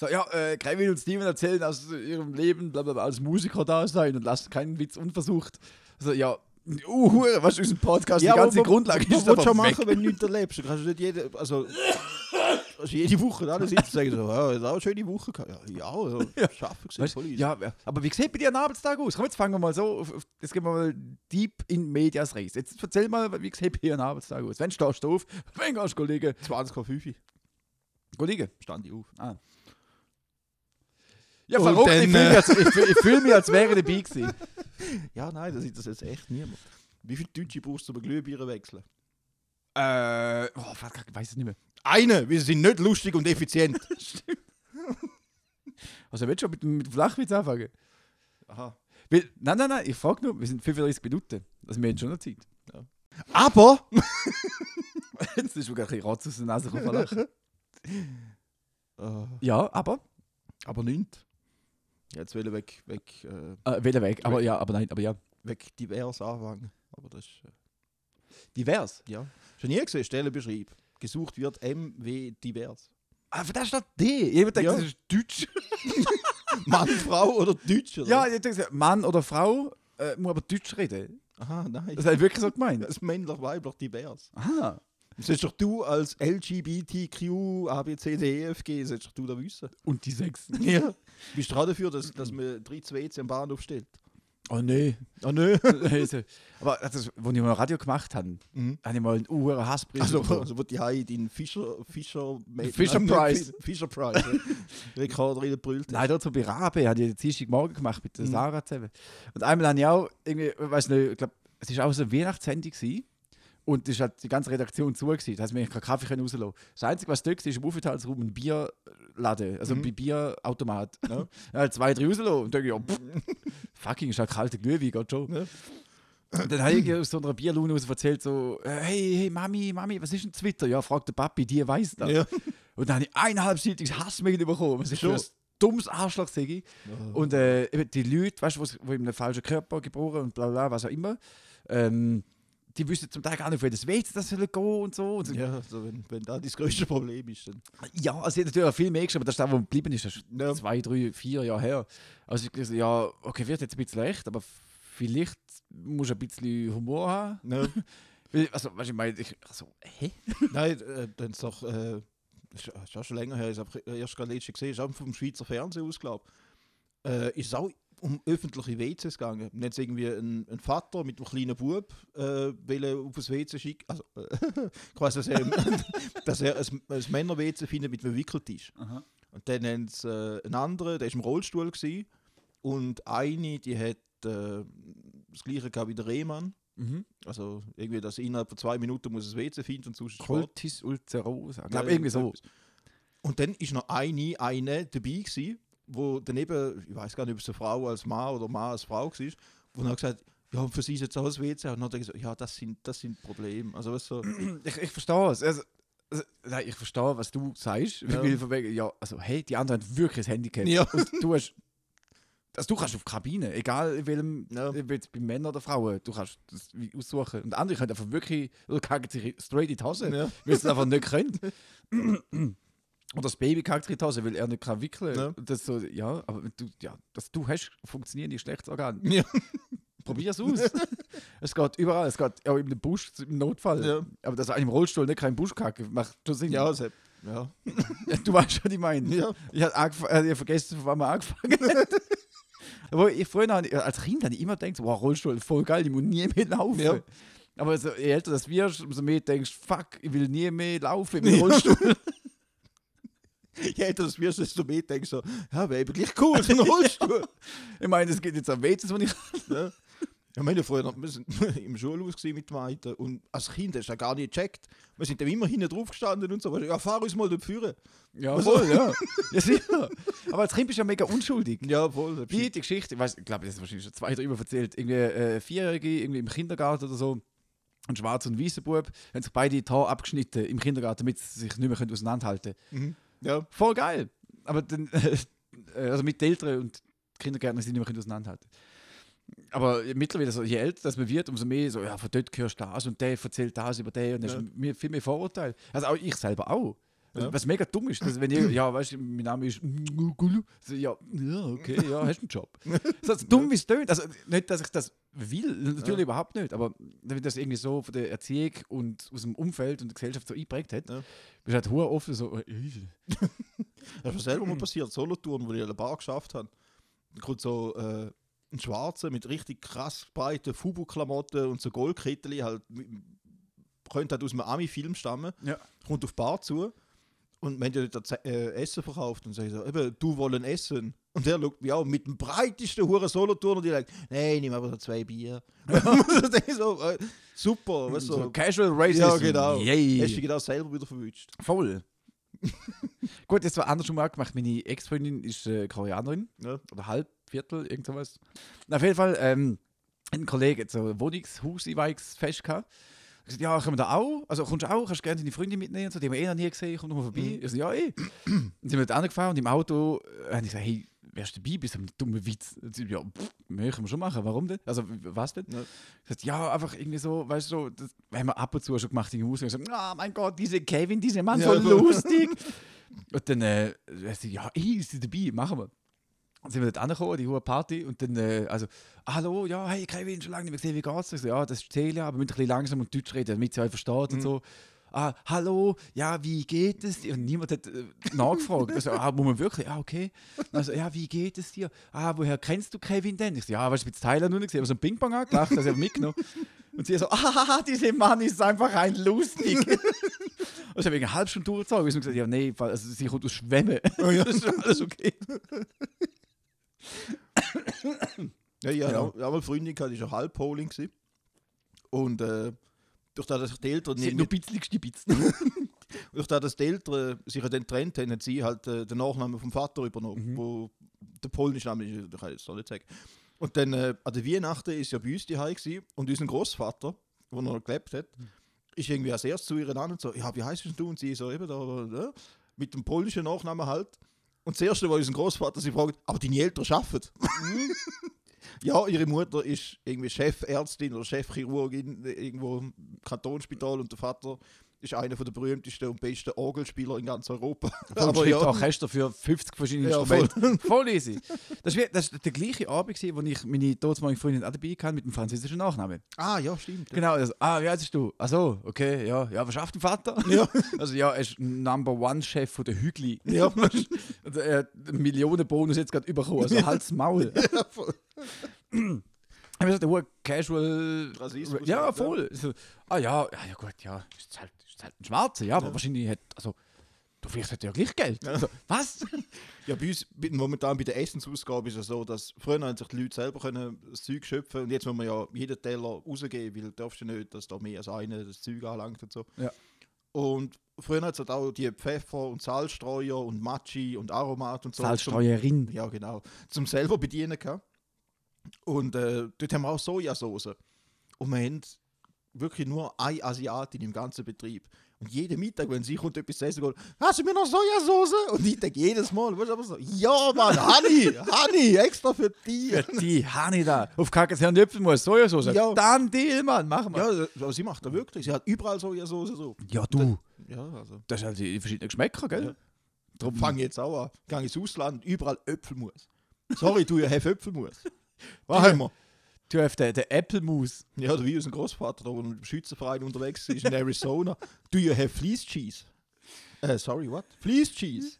[SPEAKER 3] So, ja, äh, Kevin und Steven erzählen aus ihrem Leben, bla, bla, bla, als Musiker da sein und lassen keinen Witz unversucht. Also, ja, uh, was unser Podcast, die ganze
[SPEAKER 2] aber
[SPEAKER 3] Grundlage
[SPEAKER 2] was
[SPEAKER 3] ist aber
[SPEAKER 2] schon machen, wenn du nichts erlebst? Du kannst nicht jede, also, also jede Woche da sitzen und sagen so, ja, das auch eine schöne Woche gehabt. Ja, ja, ja, ja. schaffen
[SPEAKER 3] Weißt,
[SPEAKER 2] voll
[SPEAKER 3] ja, ja, aber wie sieht bei dir ein Arbeitstag aus? Komm, jetzt fangen wir mal so, auf, auf, jetzt gehen wir mal deep in medias res. Jetzt erzähl mal, wie sieht bei dir ein Arbeitstag aus? Wenn stehst du auf, wenn gehst du liegen?
[SPEAKER 2] 20,5
[SPEAKER 3] Geh liegen?
[SPEAKER 2] stand ich auf.
[SPEAKER 3] Ah. Ja, verrückt, ich
[SPEAKER 2] dann,
[SPEAKER 3] fühle
[SPEAKER 2] äh,
[SPEAKER 3] mich, als- ich fühl- ich fühl mich, als wäre ich dabei gewesen.
[SPEAKER 2] Ja, nein, das ist das jetzt echt niemand. Wie viele Deutsche brauchst du, um Glühbirne wechseln?
[SPEAKER 3] Äh, oh, ich weiß es nicht mehr.
[SPEAKER 2] Eine, weil sie sind nicht lustig und effizient.
[SPEAKER 3] Also, willst du schon mit, mit Flachwitz anfangen?
[SPEAKER 2] Aha.
[SPEAKER 3] Weil, nein, nein, nein, ich frage nur, wir sind 35 Minuten. Also, wir haben schon noch Zeit.
[SPEAKER 2] Aber,
[SPEAKER 3] Jetzt ist mir ein bisschen Rotz aus der Nase gekommen.
[SPEAKER 2] äh,
[SPEAKER 3] Ja, aber.
[SPEAKER 2] aber nicht. Jetzt will ich weg, weg, äh,
[SPEAKER 3] Äh, wählen weg. Aber ja, aber nein, aber ja.
[SPEAKER 2] weg divers anfangen. Aber das ist, äh,
[SPEAKER 3] Divers.
[SPEAKER 2] ja. Schon nie gesehen, Stellenbeschreib. Gesucht wird MW divers.
[SPEAKER 3] Aber da steht D. Jemand denkt,
[SPEAKER 2] Ja.
[SPEAKER 3] das ist Deutsch.
[SPEAKER 2] Mann, Frau oder Deutsch? Oder?
[SPEAKER 3] ja, ich denke, Mann oder Frau äh, muss aber Deutsch reden.
[SPEAKER 2] Aha, nein.
[SPEAKER 3] Das habe ich wirklich so gemeint.
[SPEAKER 2] Das ist männlich, weiblich, divers.
[SPEAKER 3] Aha.
[SPEAKER 2] Sollst doch du als LGBTQ, ABCDEFG, sollst doch du da wissen.
[SPEAKER 3] Und die sechs.
[SPEAKER 2] Ja. Bist du dran dafür, dass, dass man 3 WC am Bahnhof stellt?
[SPEAKER 3] Oh nee.
[SPEAKER 2] Nö.
[SPEAKER 3] Also, aber das, als ich mal Radio gemacht habe,
[SPEAKER 2] Mhm.
[SPEAKER 3] habe ich mal einen uhren Hassbrief
[SPEAKER 2] Also, also wo die Hai den Fischer, Fischer,
[SPEAKER 3] Fischer
[SPEAKER 2] Nein,
[SPEAKER 3] Price.
[SPEAKER 2] Fischer Price. Rekord reingebrüllt.
[SPEAKER 3] Nein, dort so bei Rabe, habe ich Dienstag morgen gemacht mit der
[SPEAKER 2] Mhm.
[SPEAKER 3] Sarah zusammen. Und einmal habe ich auch, irgendwie, weiß nicht, ich glaube, es war auch so eine Weihnachtssendung gewesen. Und es war halt die ganze Redaktion zu. Gewesen. Da mir keinen Kaffee können rauslassen Das Einzige, was dort war, ist im Aufenthaltsraum ein Bierladen, also
[SPEAKER 2] Mhm.
[SPEAKER 3] ein Bierautomat.
[SPEAKER 2] Ja.
[SPEAKER 3] Ja, zwei, drei rauslassen. Und dann ja, pff, fucking, ist halt kalter Glühwein, geht schon.
[SPEAKER 2] Ja.
[SPEAKER 3] Und dann habe ich aus so einer Bierlaune raus erzählt, so, äh, hey, hey, Mami, Mami, was ist denn Twitter? Ja, fragt der Papi, die weiß das.
[SPEAKER 2] Ja.
[SPEAKER 3] Und dann habe ich eineinhalbseitiges Hassmail bekommen. Was ist
[SPEAKER 2] Schon.
[SPEAKER 3] ein dummes Arschloch, sage ich. Und äh, die Leute, weißt du, die in einem falschen Körper geboren und bla bla, was auch immer, ähm, die wüssten zum Teil gar nicht, auf welches Weg das soll gehen und so. Und so.
[SPEAKER 2] Ja, also wenn, wenn da das größte Problem ist, dann.
[SPEAKER 3] Ja, also ich habe natürlich auch viel mehr geschrieben, aber das ist das, wo geblieben ist. Das ist
[SPEAKER 2] Ja.
[SPEAKER 3] zwei, drei, vier Jahre her. Also ich gesagt, ja, okay, wird jetzt ein bisschen leicht, aber vielleicht musst du ein bisschen Humor haben. Weil, Also, du, ich meine, ich, also, hä?
[SPEAKER 2] Nein, äh, dann ist doch. Äh, ist, ist schon länger her, ich habe erst gerade letztens gesehen, ist auch vom Schweizer Fernsehen aus, glaube ich. Äh, ist auch um öffentliche WCs gegangen. Und jetzt irgendwie ein, ein Vater mit einem kleinen Bub äh, will auf das WC schicken. Also, äh, quasi, dass er, dass er ein, ein Männer-WC findet mit einem Wickeltisch.
[SPEAKER 3] Aha.
[SPEAKER 2] Und dann haben sie äh, einen anderen, der war im Rollstuhl. Gewesen, und eine, die hat äh, das gleiche gehabt wie der Rehmann.
[SPEAKER 3] Mhm.
[SPEAKER 2] Also irgendwie, dass innerhalb von zwei Minuten muss es WC finden und sonst.
[SPEAKER 3] Coltis ulcerosa. Glaube, irgendwie so.
[SPEAKER 2] Und dann ist noch eine, eine dabei gewesen, wo daneben, ich weiß gar nicht, ob es eine Frau als Mann oder Mann als Frau war, wo dann gesagt ja, für sie ist jetzt auch das WC. Und dann hat gesagt, ja, das sind, das sind Probleme. Also, du, so,
[SPEAKER 3] Ich, ich verstehe es. Also, also, nein, ich verstehe, was du sagst.
[SPEAKER 2] Ja.
[SPEAKER 3] Wegen, ja, also, hey, die anderen haben wirklich ein Handicap.
[SPEAKER 2] Ja.
[SPEAKER 3] Und du hast. Also du kannst auf die Kabine, egal in welchem,
[SPEAKER 2] Ja.
[SPEAKER 3] ob jetzt bei Männern oder Frauen, du kannst das aussuchen. Und andere können einfach wirklich, oder kacken sich straight in die Hose,
[SPEAKER 2] Ja.
[SPEAKER 3] weil sie es einfach nicht können. Oder das Baby kackt in die Hose, weil er nicht kann wickeln
[SPEAKER 2] Ja.
[SPEAKER 3] kann. Das so, ja, aber du, ja, das du hast, funktionieren die Geschlechtsorgane.
[SPEAKER 2] Ja.
[SPEAKER 3] Probier es aus. es geht überall, es geht auch im Busch im Notfall.
[SPEAKER 2] Ja.
[SPEAKER 3] Aber dass einem im Rollstuhl nicht kein Busch kacke, macht schon Sinn.
[SPEAKER 2] ja, hat, ja.
[SPEAKER 3] Du weißt, was ich meine.
[SPEAKER 2] Ja.
[SPEAKER 3] Ich habe äh, vergessen, von wann wir angefangen haben. Aber ich, früher, als Kind habe ich immer gedacht, wow, Rollstuhl, voll geil, ich muss nie mehr laufen.
[SPEAKER 2] Ja.
[SPEAKER 3] Aber so, je älter das wirst, umso mehr denkst fuck, ich will nie mehr laufen im Rollstuhl.
[SPEAKER 2] Älter das wirst, desto mehr denkst du, so, ja, wäre eigentlich cool, so ein Rollstuhl.
[SPEAKER 3] ich meine, es geht jetzt am WCs, wo ich
[SPEAKER 2] ja. Ja, meine früher, noch- wir sind im Schulhaus mit dem Weiten und als Kind hast du ja gar nicht gecheckt. Wir sind dann immer hinten drauf gestanden und so. Ja, fahr uns mal dort führen.
[SPEAKER 3] Ja,
[SPEAKER 2] Also-
[SPEAKER 3] voll, ja. ja, sicher. Aber als Kind bist du ja mega unschuldig.
[SPEAKER 2] Ja, voll.
[SPEAKER 3] Wie die Geschichte, ich weiß, ich glaube, das ist wahrscheinlich schon zwei, drei Mal erzählt. Irgendwie äh, Vierjährige, irgendwie im Kindergarten oder so, ein schwarzer und weißer Bub, haben sich beide die Haare abgeschnitten im Kindergarten, damit sie sich nicht mehr können auseinanderhalten
[SPEAKER 2] Mhm. Ja,
[SPEAKER 3] Voll geil. Aber dann, äh, also mit den Eltern und Kindergärtner sind nicht mehr können auseinanderhalten. Aber mittlerweile, so, je älter das man wird, umso mehr so, ja, von dort hörst du das und der erzählt das über den und dann
[SPEAKER 2] Ja.
[SPEAKER 3] mehr- viel mehr Vorurteile. Also auch ich selber auch.
[SPEAKER 2] Ja.
[SPEAKER 3] Was mega dumm ist, dass wenn ich, ja, weißt du, mein Name ist so, ja, ja, okay, ja, hast einen Job. So, so dumm wie es tönt. Also nicht, dass ich das will, natürlich
[SPEAKER 2] Ja.
[SPEAKER 3] überhaupt nicht, aber wenn das irgendwie so von der Erziehung und aus dem Umfeld und der Gesellschaft so eingeprägt hat,
[SPEAKER 2] Ja.
[SPEAKER 3] bist du halt hure offen so, äh,
[SPEAKER 2] Das ist mir selber mal passiert, Solotouren, wo ich in der Bar geschafft habe. Da kommt so äh, ein Schwarzer mit richtig krass breiten Fubu-Klamotten und so Goldkettchen, halt, könnte halt aus einem Ami-Film stammen,
[SPEAKER 3] Ja.
[SPEAKER 2] kommt auf die Bar zu und ja dort äh, Essen verkauft und sagt so, eben, du wollen essen. Und der schaut mich auch mit dem breitesten Huren Soloturner und die sagt, nein, nimm aber so zwei Bier. ich so, äh, super, weißt du,
[SPEAKER 3] so Casual Racism.
[SPEAKER 2] ja genau,
[SPEAKER 3] Yay.
[SPEAKER 2] hast du genau selber wieder verwünscht.
[SPEAKER 3] Voll. Gut, jetzt war anders schon mal gemacht. Meine Ex-Freundin ist äh, Koreanerin.
[SPEAKER 2] Ja.
[SPEAKER 3] Oder halb, Viertel, irgend sowas. Auf jeden Fall, ähm, ein Kollege so ein Wohnungshaus-Fest gehabt. Ich gesagt, ja, können wir da auch? Also kommst du auch? Kannst du gerne deine Freundin mitnehmen? Und So, die haben wir eh noch nie gesehen, komm doch mal vorbei.
[SPEAKER 2] Mhm.
[SPEAKER 3] Ich so, ja, eh. Dann sind wir da gefahren und im Auto äh, habe ich gesagt, hey, wärst du dabei bei so einem dummen Witz? Sie, ja, pff, können wir schon machen. Warum denn? Also, was denn?
[SPEAKER 2] Ja.
[SPEAKER 3] Ich gesagt, ja, einfach irgendwie so, weißt du, so, das haben wir ab und zu schon gemacht in Haus. Und ich so, oh mein Gott, diese Kevin, dieser Mann, so
[SPEAKER 2] Ja.
[SPEAKER 3] lustig. und dann, äh, sie, ja, ich ist sie dabei, machen wir. Dann sind wir dort angekommen, die hohe Party, und dann, äh, also, hallo, ja, hey Kevin, schon lange nicht mehr gesehen, wie geht's? Ich so, ja, das ist Celia, aber wir müssen ein bisschen langsam und Deutsch reden, damit sie euch versteht und so. Ah, hallo, ja, wie geht es dir? Und niemand hat äh, nachgefragt. Also, ah, muss man wirklich? Ah, okay. Also, ja, wie geht es dir? Ah, woher kennst du Kevin denn? Ich so, ja, weißt du, mit Thailand nur nicht gesehen, aber so ein Ping-Pong angelacht, das habe ich mitgenommen. Und sie so, ah, dieser Mann ist einfach ein lustig. Und ich habe eine halbe Stunde durchgezogen. Ich habe gesagt, ja, nee, also, sie kommt aus Schwämme. das ist alles okay.
[SPEAKER 2] Ja, ja,
[SPEAKER 3] Ja.
[SPEAKER 2] ja. eine Freundin gehabt, die war halb Poling. gewesen. Und äh, durch das, dass die Eltern
[SPEAKER 3] Sie nur bitzligste Bitz.
[SPEAKER 2] durch das, dass die Eltern sich dann getrennt haben, hat sie halt äh, den Nachnamen vom Vater übernommen,
[SPEAKER 3] Mhm.
[SPEAKER 2] wo der polnische Name ist, das kann ich jetzt nicht sagen. Und dann äh, an der Weihnachten ist ja bei uns die gewesen, und unser Großvater, wo noch gelebt hat, ist irgendwie als erstes zu ihr an und so, ja, wie heißt du? Und sie so eben da, da mit dem polnischen Nachnamen halt. Und das Erste, was unser Großvater sie fragt, aber deine Eltern arbeiten? ja, ihre Mutter ist irgendwie Chefärztin oder Chefchirurgin irgendwo im Kantonsspital und der Vater ist einer der berühmtesten und besten Orgelspieler in ganz Europa.
[SPEAKER 3] Aber
[SPEAKER 2] ja.
[SPEAKER 3] Orchester für 50 verschiedene
[SPEAKER 2] Ja, voll.
[SPEAKER 3] Instrumente. Voll. easy. Das war das ist der gleiche Abend, gewesen, wo ich meine damalige Freundin auch dabei hatte mit dem französischen Nachnamen.
[SPEAKER 2] Ah, ja, stimmt.
[SPEAKER 3] Genau, also, ah, wie heißt du? Ach so, okay, ja. Ja, was schafft dein Vater?
[SPEAKER 2] Ja.
[SPEAKER 3] Also ja, er ist Number One-Chef von der Hügli.
[SPEAKER 2] Ja.
[SPEAKER 3] Und er hat einen Millionenbonus jetzt gerade bekommen, also halt's Maul.
[SPEAKER 2] Ja, voll.
[SPEAKER 3] Aber das ist der Casual.
[SPEAKER 2] Rassismus
[SPEAKER 3] Ja,
[SPEAKER 2] halt, ja.
[SPEAKER 3] voll. Ah ja, ja, ja gut, ja. Ist halt, ist halt ein Schwarzer, ja, aber
[SPEAKER 2] Ja.
[SPEAKER 3] wahrscheinlich hat. Also, du vielleicht hat er ja gleich Geld. Also, was?
[SPEAKER 2] Ja, bei uns, momentan bei der Essensausgabe ist es so, dass früher haben sich die Leute selber können das Zeug schöpfen und jetzt muss man ja jeden Teller rausgeben, weil du darfst ja nicht, dass da mehr als einer das Zeug anlangt und so.
[SPEAKER 3] Ja.
[SPEAKER 2] Und früher hat es halt auch die Pfeffer und Salzstreuer und Matschi und Aromat und so.
[SPEAKER 3] Salzstreuerin.
[SPEAKER 2] Zum, ja, genau. Zum selber bedienen gehabt. Und äh, dort haben wir auch Sojasauce. Und wir haben wirklich nur eine Asiatin im ganzen Betrieb. Und jeden Mittag, wenn sie kommt etwas essen, geht, hast du mir noch Sojasauce? Und ich denke jedes Mal, weißt du, aber so, ja Mann, Honey, Honey, extra für dich.
[SPEAKER 3] Ja, die Hani da. Auf Kackes Herrn Öpfelmus, Sojasauce.
[SPEAKER 2] Ja.
[SPEAKER 3] Dann Deal, Mann, machen wir.
[SPEAKER 2] Ja, aber sie macht da wirklich. Sie hat überall Sojasauce so.
[SPEAKER 3] Ja, du.
[SPEAKER 2] Ja, also.
[SPEAKER 3] Das sind halt die verschiedenen Geschmäcker, gell?
[SPEAKER 2] Ja.
[SPEAKER 3] Drum
[SPEAKER 2] Fange ich jetzt auch an. Gehe ins Ausland, überall Äpfelmus. Sorry, du, ihr habt Äpfelmus. Was haben wir?
[SPEAKER 3] Du hast den, den Apple-Mousse.
[SPEAKER 2] Ja, oder wie unser Großvater, der dem Schützenverein unterwegs ist in Arizona. Do you have fleece cheese? Uh, sorry, what? Fleece cheese?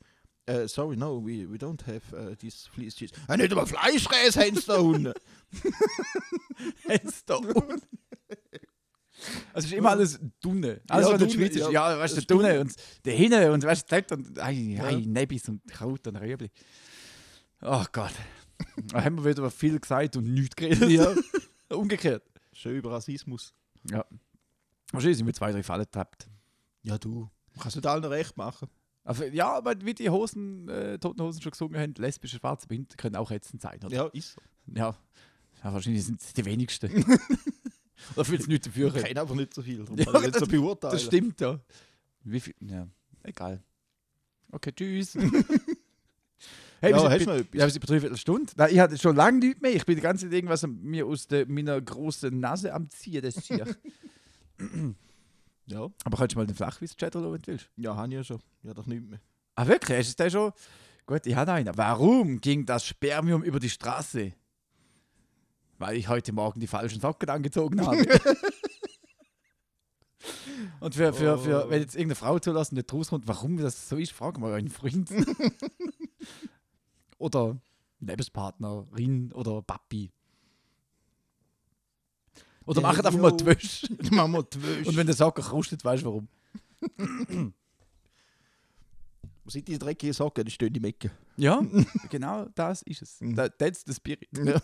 [SPEAKER 2] Uh, sorry, no, we, we don't have uh, this fleece cheese. Ah, nicht einmal Fleischkäse haben sie da unten.
[SPEAKER 3] Jetzt da unten. Also es ist immer alles dunne. Alles,
[SPEAKER 2] Ja,
[SPEAKER 3] was in der
[SPEAKER 2] dunne,
[SPEAKER 3] Schweiz ist.
[SPEAKER 2] ja.
[SPEAKER 3] Ja, weißt du, der dunne und der hinne und weißt du, dort und ei,
[SPEAKER 2] Ja.
[SPEAKER 3] ei, Nebis und Kraut und Röbli. Oh Gott. Da haben wir wieder viel gesagt und nichts geredet.
[SPEAKER 2] Ja.
[SPEAKER 3] Umgekehrt.
[SPEAKER 2] Schön über Rassismus.
[SPEAKER 3] Ja. Wahrscheinlich sind wir zwei, drei Fallen getappt.
[SPEAKER 2] Ja, du. Kannst du allen recht machen.
[SPEAKER 3] Also, ja, aber wie die Hosen, äh, Toten Hosen schon gesungen haben, lesbische schwarze Binden können auch ätzend sein. Oder?
[SPEAKER 2] Ja, ist so.
[SPEAKER 3] Ja. ja. Wahrscheinlich sind es die wenigsten. Oder fühlt es nicht dafür.
[SPEAKER 2] Ich kenne einfach nicht so viel. Darum
[SPEAKER 3] Ja,
[SPEAKER 2] kann ich nicht so
[SPEAKER 3] das-
[SPEAKER 2] beurteilen.
[SPEAKER 3] Das stimmt, ja. Wie viel? Ja, egal. Okay, tschüss. Hey,
[SPEAKER 2] Ja, hast du noch etwas?
[SPEAKER 3] Ja, wir sind bei dreiviertel Stunde. Nein, ich hatte schon lange nichts mehr. Ich bin die ganze Zeit irgendwas mir aus der, meiner großen Nase am Ziehen, das hier.
[SPEAKER 2] Ja,
[SPEAKER 3] Aber kannst du mal den Flachwitz-Chat wenn du willst?
[SPEAKER 2] ja, habe ich ja schon. Ja, das nimmt mehr.
[SPEAKER 3] Ah, wirklich? Hast du den schon? Gut, ich habe einen. Warum ging das Spermium über die Straße? Weil ich heute Morgen die falschen Socken angezogen habe. Und für, für, für, wenn jetzt irgendeine Frau zulassen, nicht rauskommt, warum das so ist, frag mal einen Freund. oder Lebenspartnerin oder Papi. Oder macht einfach mal die Wäsche.
[SPEAKER 2] Machen wir die Wäsche.
[SPEAKER 3] Und wenn der Socken krustet, weißt du warum.
[SPEAKER 2] Wo sind diese dreckigen Socken? Die stehen im Ecke.
[SPEAKER 3] Ja, genau das ist es.
[SPEAKER 2] Mhm.
[SPEAKER 3] Da- That's the spirit.
[SPEAKER 2] Ja.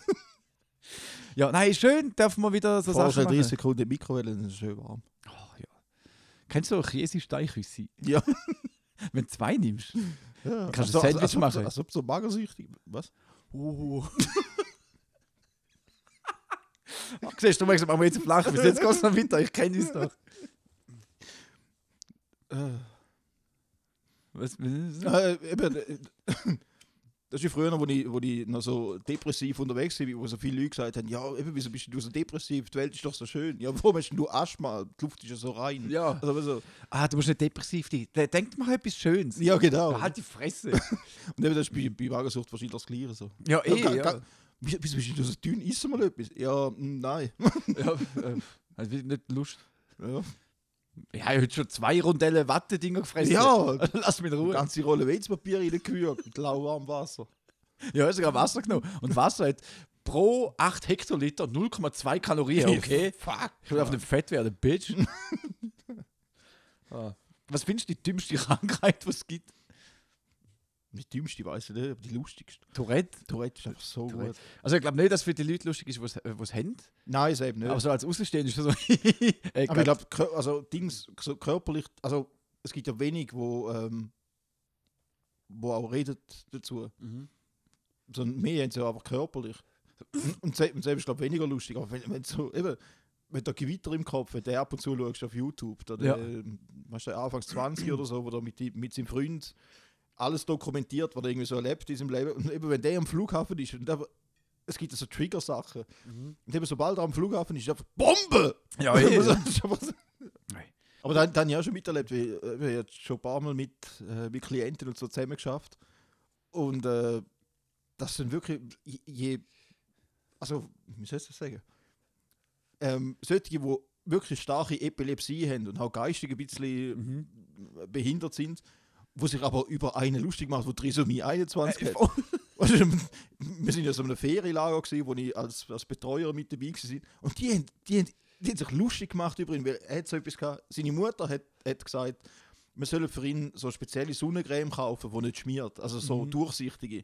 [SPEAKER 3] Ja, nein, schön, darf man wieder so Sachen
[SPEAKER 2] 30
[SPEAKER 3] machen.
[SPEAKER 2] Sekunden in die Mikrowelle, dann ist es schön warm.
[SPEAKER 3] Oh, ja. Kennst du Käse-Steichhüssi?
[SPEAKER 2] Ja.
[SPEAKER 3] Wenn du zwei nimmst.
[SPEAKER 2] Ja.
[SPEAKER 3] Kannst du Sandwich
[SPEAKER 2] ob-
[SPEAKER 3] machen?
[SPEAKER 2] Als ob so magersüchtig. Was?
[SPEAKER 3] Uh. Siehst du, du merkst, machen wir jetzt flach. Bis jetzt geht es noch weiter, ich kenne es doch.
[SPEAKER 2] Äh,
[SPEAKER 3] Was, was,
[SPEAKER 2] äh, eben, äh, das ist wie früher, wo ich, wo ich noch so depressiv unterwegs war, wo so viele Leute gesagt haben, ja, eben, wieso bist du so depressiv, die Welt ist doch so schön. Ja, warum hast du Asthma? Die Luft ist ja so rein.
[SPEAKER 3] ja.
[SPEAKER 2] Also, so,
[SPEAKER 3] Ah, du musst nicht depressiv sein. Der denkt mal etwas Schönes.
[SPEAKER 2] ja, genau.
[SPEAKER 3] Ja, halt die Fresse.
[SPEAKER 2] Und eben, das ist bei, bei Magersucht wahrscheinlich das Gleiche. So.
[SPEAKER 3] ja, eh, ja.
[SPEAKER 2] ga- Wieso bist du so dünn? Iss mal etwas? Ja, mm, nein.
[SPEAKER 3] ja äh, also nicht Lust.
[SPEAKER 2] Ja,
[SPEAKER 3] Ich habe heute schon zwei Rondellen Watte-Dinger gefressen.
[SPEAKER 2] ja
[SPEAKER 3] Lass mich in Ruhe.
[SPEAKER 2] ganze Rolle Weizpapier reingekühlt mit lauwarmem Wasser.
[SPEAKER 3] Ja, hast sogar Wasser genommen. Und Wasser hat pro 8 Hektoliter 0,2 Kalorien, okay?
[SPEAKER 2] Fuck.
[SPEAKER 3] Ich will auf dem Fett werden, Bitch. ah. Was findest du die dümmste Krankheit, die es gibt?
[SPEAKER 2] Die dümmste weiß ich nicht, aber die lustigste.
[SPEAKER 3] Tourette?
[SPEAKER 2] Tourette ist einfach so
[SPEAKER 3] Tourette.
[SPEAKER 2] gut.
[SPEAKER 3] Also ich glaube nicht, dass für die Leute lustig ist, die es haben.
[SPEAKER 2] Nein, ist eben nicht.
[SPEAKER 3] Aber so als Außenstehender ist das so... Ey,
[SPEAKER 2] Aber ich glaube, also Dings, so körperlich, also es gibt ja wenig, wo, ähm, wo auch redet dazu.
[SPEAKER 3] Mhm.
[SPEAKER 2] Sondern mehr haben sie ja einfach körperlich. Und se- und selbst, glaube ich, weniger lustig. Aber wenn, wenn so, eben, wenn du Gewitter im Kopf, wenn du ab und zu schaust auf YouTube, da
[SPEAKER 3] Ja.
[SPEAKER 2] der, weißt du, Anfangs 20 oder so, wo er mit, mit seinem Freund alles dokumentiert, was er irgendwie so erlebt in seinem Leben. Und eben, wenn der am Flughafen ist, und aber, es gibt so Trigger-Sachen. Und eben, sobald er am Flughafen ist, ist einfach Bombe!
[SPEAKER 3] Ja, eh,
[SPEAKER 2] Also,
[SPEAKER 3] ja.
[SPEAKER 2] das ist einfach so-
[SPEAKER 3] Nein.
[SPEAKER 2] aber dann, dann ja schon miterlebt, wie wir haben jetzt schon ein paar Mal mit, äh, mit Klienten und so zusammen geschafft. Und äh, das sind wirklich je, je also wie soll ich das sagen? Ähm, solche, die wirklich starke Epilepsie haben und auch geistig ein bisschen
[SPEAKER 3] Mhm.
[SPEAKER 2] behindert sind, wo sich aber über einen lustig macht, wo Trisomie 21
[SPEAKER 3] Äh,
[SPEAKER 2] hat. du, wir sind ja so in einem Ferienlager, gewesen, wo ich als, als Betreuer mit dabei war. Und die haben, die, haben, die haben sich lustig gemacht über ihn, weil er hat so etwas gehabt. Seine Mutter hat, hat gesagt, wir sollen für ihn so spezielle Sonnencreme kaufen, die nicht schmiert. Also so
[SPEAKER 3] Mhm.
[SPEAKER 2] durchsichtige.